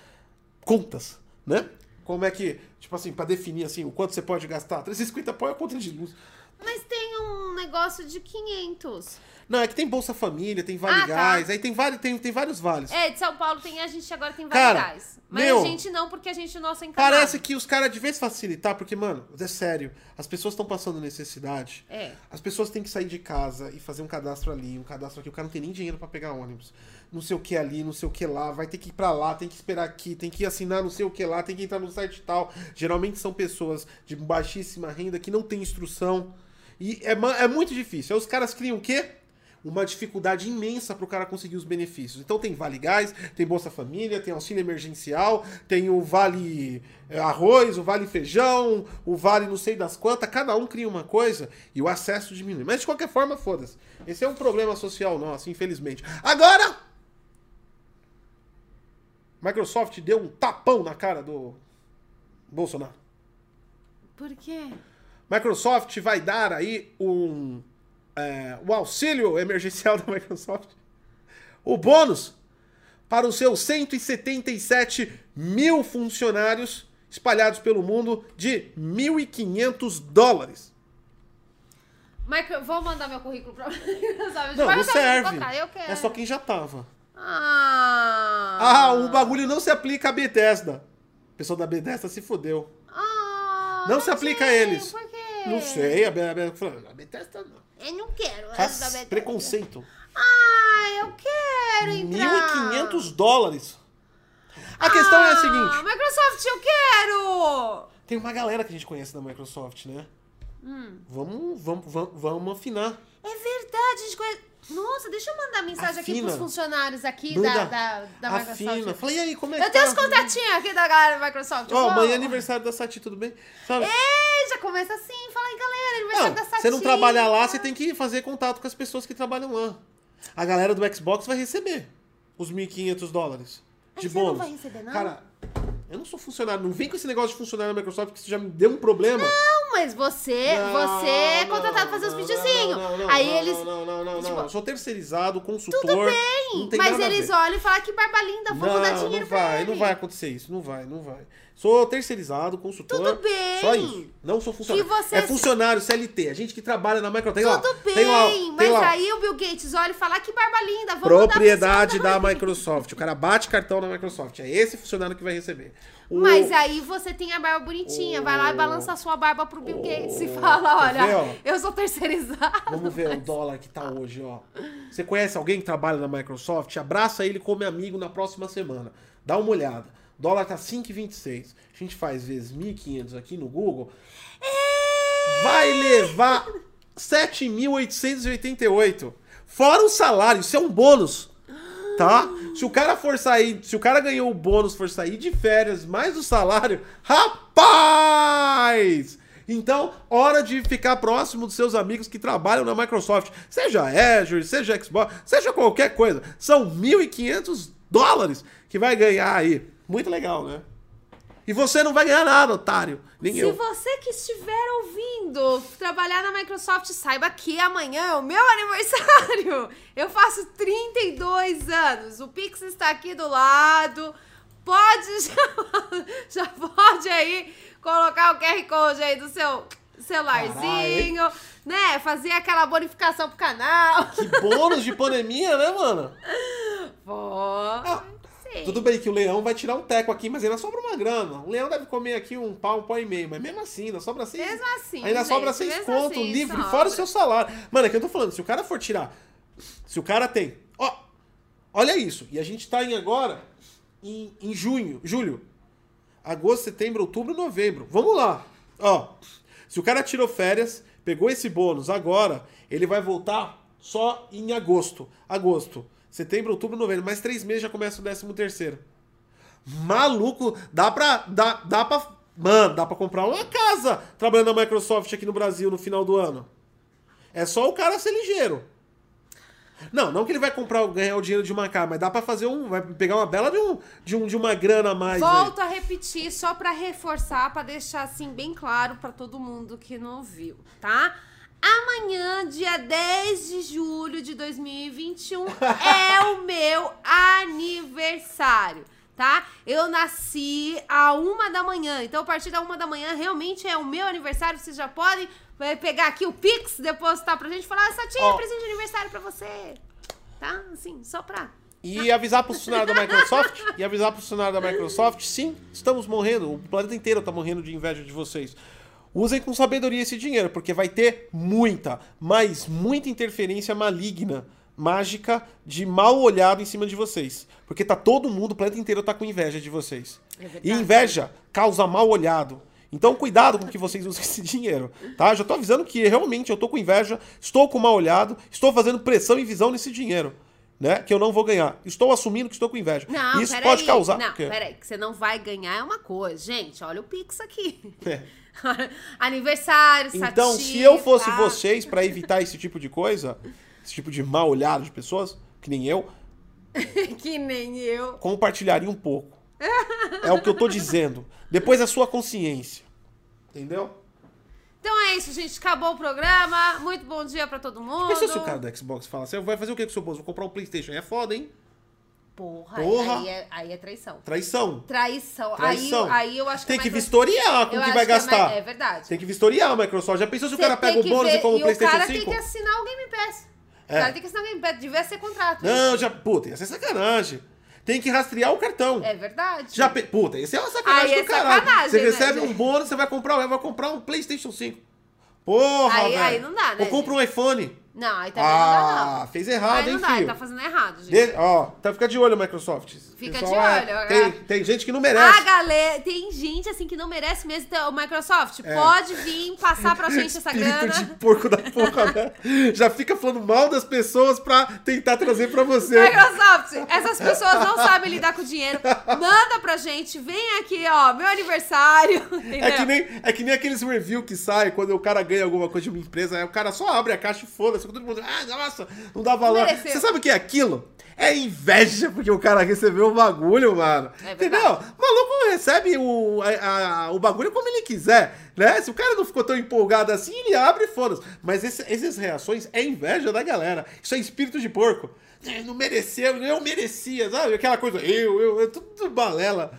contas, né? Como é que, tipo assim, pra definir assim, o quanto você pode gastar? 350 pau é a conta de luz. mas tem um negócio de 500. Não, é que tem Bolsa Família, tem Vale Ah, tá. Gás, aí tem, vários, tem, tem vários vales. É, de São Paulo tem, a gente agora tem Cara, Vale Gás. Mas meu, a gente não, porque a gente, o nosso é encanado. Parece que os caras, de vez facilitar, porque, mano, é sério, as pessoas estão passando necessidade. É. As pessoas têm que sair de casa e fazer um cadastro ali, um cadastro aqui. O cara não tem nem dinheiro pra pegar ônibus. Não sei o que ali, não sei o que lá. Vai ter que ir pra lá, tem que esperar aqui, tem que assinar não sei o que lá, tem que entrar no site tal. Geralmente são pessoas de baixíssima renda que não têm instrução. E é, é muito difícil. Aí os caras criam o quê? Uma dificuldade imensa pro cara conseguir os benefícios. Então tem Vale Gás, tem Bolsa Família, tem auxílio emergencial, tem o Vale eh, Arroz, o Vale Feijão, o Vale não sei das quantas. Cada um cria uma coisa e o acesso diminui. Mas de qualquer forma, foda-se. Esse é um problema social nosso, infelizmente. Agora, Microsoft deu um tapão na cara do Bolsonaro. Por quê? Microsoft vai dar aí um é, o auxílio emergencial da Microsoft, o bônus para os seus 177 mil funcionários espalhados pelo mundo de 1.500 dólares. Micro... Vou mandar meu currículo pra Microsoft. Não, não serve. colocar, Eu quero. É só quem já tava. Ah. Ah, o bagulho não se aplica a Bethesda. O pessoal da Bethesda se fodeu. Ah, Não se aplica a eles. Por quê? Não sei, a Bethesda não. Eu não quero. Bethesda. preconceito. Ah, eu quero entrar. 1.500 dólares. A questão é a Ah, seguinte: Microsoft, eu quero! tem uma galera que a gente conhece da Microsoft, né? Vamos, vamos, vamos, vamos afinar. É verdade, a gente conhece... Nossa, deixa eu mandar mensagem aqui Afina. pros funcionários aqui da, da, da. Microsoft. Fala, e aí, como é que Eu tenho tá? os contatinhos aqui da galera da Microsoft. Ó, Vou- amanhã é aniversário da Sati, tudo bem? Sabe? Ei, já começa assim. Fala aí, galera, aniversário Não, da Satinha. você não trabalha lá, você tem que fazer contato com as pessoas que trabalham lá. A galera do Xbox vai receber os 1.500 dólares Mas de você não bônus. vai receber nada? Cara, eu não sou funcionário. Não vem com esse negócio de funcionário na Microsoft que você já me deu um problema. Não, mas você, Não, você é não, contratado pra fazer os videozinhos. não, não, Aí não, eles... Não, não, não, não, Tipo, não. Sou terceirizado, consultor. Tudo bem, mas eles olham e falam que barba linda, vamos dar Não, dinheiro não pra vai, ele. não vai acontecer isso, não vai, não vai. Sou terceirizado, consultor. Tudo bem. Só isso. Não sou funcionário. Você- É funcionário, CLT. A gente que trabalha na Microsoft. Tem lá, Tudo tem bem, lá, tem mas lá. aí o Bill Gates olha e fala que barba linda, vamos Propriedade da funcionário. Microsoft. O cara bate cartão na Microsoft. É esse funcionário que vai receber. O- Mas aí você tem a barba bonitinha, vai lá e balança a sua barba pro Bill Gates e fala, Quer ver, olha, eu sou terceirizado. Vamos ver o dólar que tá hoje, ó. Você conhece alguém que trabalha na Microsoft? Abraça ele como amigo na próxima semana. Dá uma olhada. Dólar tá 5,26. A gente faz vezes 1.500 aqui no Google. Vai levar 7.888. Fora o salário, isso é um bônus. Tá? Se o cara for sair, se o cara ganhou o bônus, for sair de férias, mais o salário, rapaz! Então, hora de ficar próximo dos seus amigos que trabalham na Microsoft. Seja Azure, seja Xbox, seja qualquer coisa. São 1.500 dólares que vai ganhar aí. Muito legal, né? E você não vai ganhar nada, otário. Nem Se eu. você que estiver ouvindo trabalhar na Microsoft, saiba que amanhã é o meu aniversário. Eu faço 32 anos. O Pix está aqui do lado. Pode já, já pode aí colocar o QR Code aí do seu celularzinho, né? Fazer aquela bonificação pro canal. Que bônus de pandemia, né, mano? Pode. Tudo bem que o leão vai tirar um teco aqui, mas ainda sobra uma grana. O leão deve comer aqui um pau, um pau e meio, mas mesmo assim, ainda sobra seis. Mesmo assim, ainda gente, sobra seis conto assim, livre, sobra. fora o seu salário. Mano, é que eu tô falando, se o cara for tirar. Se o cara tem. Ó, Olha isso. E a gente tá em agora em, em junho, julho. Agosto, setembro, outubro, novembro. Vamos lá. Ó, se o cara tirou férias, pegou esse bônus agora, ele vai voltar só em agosto. Agosto, setembro, outubro, novembro. Mais três meses já começa o décimo terceiro. Maluco, dá pra. Dá, dá pra. Mano, dá pra comprar uma casa trabalhando na Microsoft aqui no Brasil no final do ano. É só o cara ser ligeiro. Não, não que ele vai comprar, ganhar o dinheiro de uma casa, mas dá pra fazer um. Vai pegar uma bela de, um, de, um, de uma grana a mais. aí. Volto a repetir, só pra reforçar, pra deixar assim bem claro pra todo mundo que não viu, tá? Amanhã, dia 10 de julho de 2021, é o meu aniversário, tá? Eu nasci a uma da manhã, então a partir da uma da manhã realmente é o meu aniversário. Vocês já podem vai pegar aqui o Pix, depositar pra gente falar: Satinha, Ó. presente de aniversário pra você, tá? Assim, só pra. E avisar pro funcionário da Microsoft, e avisar pro funcionário da Microsoft, sim, estamos morrendo, o planeta inteiro tá morrendo de inveja de vocês. Usem com sabedoria esse dinheiro, porque vai ter muita, mas muita interferência maligna, mágica, de mal olhado em cima de vocês. Porque tá todo mundo, o planeta inteiro tá com inveja de vocês. É. E inveja causa mal olhado. Então cuidado com o que vocês usam esse dinheiro, tá? Já tô avisando que realmente eu tô com inveja, estou com mal olhado, estou fazendo pressão e visão nesse dinheiro, né? Que eu não vou ganhar. Estou assumindo que estou com inveja. Não, Isso pode causar. Não, peraí, que você não vai ganhar é uma coisa. Gente, olha o Pix aqui. É. Aniversário, Então, se eu fosse vocês, pra evitar esse tipo de coisa, esse tipo de mal olhado de pessoas, que nem eu, que nem eu. compartilharia um pouco. É o que eu tô dizendo. Depois a sua consciência. Entendeu? Então é isso, gente. Acabou o programa. Muito bom dia pra todo mundo. Pensa se o cara do Xbox fala assim, vai fazer o que com o seu bolso? Vou comprar um Playstation. É foda, hein? Porra, Porra. Aí, é, aí é traição. Traição. Traição. Traição. Aí, aí eu acho que Tem a que Micro- vistoriar com o que vai que é gastar. mais- É verdade. Tem que vistoriar a Microsoft. Já pensou se o Você cara pega o bônus ver- e compra o PlayStation o cara 5? tem que assinar o Game Pass. É. O cara tem que assinar o Game Pass. Devia ser contrato. Não, já. Puta, ia ser sacanagem. Tem que rastrear o cartão. É verdade. Já pe... Puta, esse é uma sacanagem Aí é do caralho. sacanagem, você né, recebe gente? um bônus, você vai comprar, vai comprar um PlayStation 5. Porra, Aí- velho. aí não dá, né, Ou compra um iPhone. Não, aí também não dá, não. Ah, fez errado, aí hein, não dá, ele filho? tá fazendo errado, gente. De- Ó, então fica de olho, Microsoft. Fica de é, olho, Tem, agora. tem gente que não A merece. galera, tem gente assim que não merece mesmo. Então, Microsoft, É. pode vir passar pra gente essa grana. de porco da porra, né? Já fica falando mal das pessoas pra tentar trazer pra você. Microsoft, essas pessoas não sabem lidar com dinheiro. Manda pra gente, vem aqui, ó, meu aniversário. Entendeu? É que, nem, é que nem aqueles review que saem quando o cara ganha alguma coisa de uma empresa, aí o cara só abre a caixa e foda-se, todo mundo, ah, nossa, não dá valor. Mereceu. Você sabe o que é aquilo? É inveja porque o cara recebeu o bagulho, mano. É Entendeu? O maluco recebe o, a- a- o bagulho como ele quiser, né? Se o cara não ficou tão empolgado assim, ele abre e foda-se. Mas esse- essas reações é inveja da galera. Isso é espírito de porco. É, Não mereceu, eu merecia, sabe? Aquela coisa, eu, eu, eu tudo balela.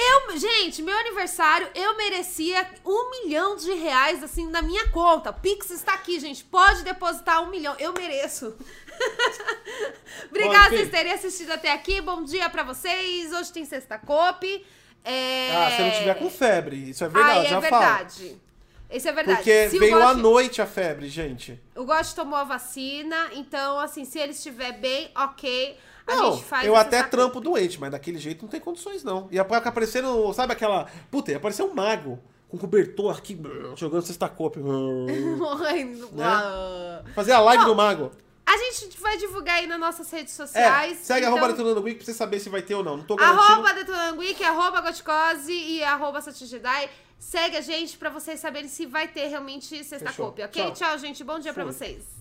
Eu, gente, meu aniversário, eu merecia um milhão de reais, assim, na minha conta. Pix está aqui, gente. Pode depositar um milhão. Eu mereço. Obrigada Bom, vocês terem assistido até aqui. Bom dia pra vocês. Hoje tem sexta cope. É... Ah, se eu não tiver com febre, isso é verdade, Ai, é já falo. verdade. Isso é verdade. Porque Se veio à noite a febre, gente. O Gotti tomou a vacina, então, assim, se ele estiver bem, ok. A Não, gente faz eu até trampo doente, mas daquele jeito não tem condições, não. Ia aparecendo, sabe aquela. Puta, ia aparecer um mago com cobertor aqui, jogando sexta-copa. Morrendo. Né? Ah. Fazer a live Bom, do mago. A gente vai divulgar aí nas nossas redes É, sociais. segue então, arroba Detonando Week pra você saber se vai ter ou não. Não tô garantindo. Arroba Detonando Week, arroba Goticose e arroba Satijedi. Segue a gente pra vocês saberem se vai ter realmente sexta Fechou. copy, ok? Tchau. Tchau, gente. Bom dia pra Fui. vocês.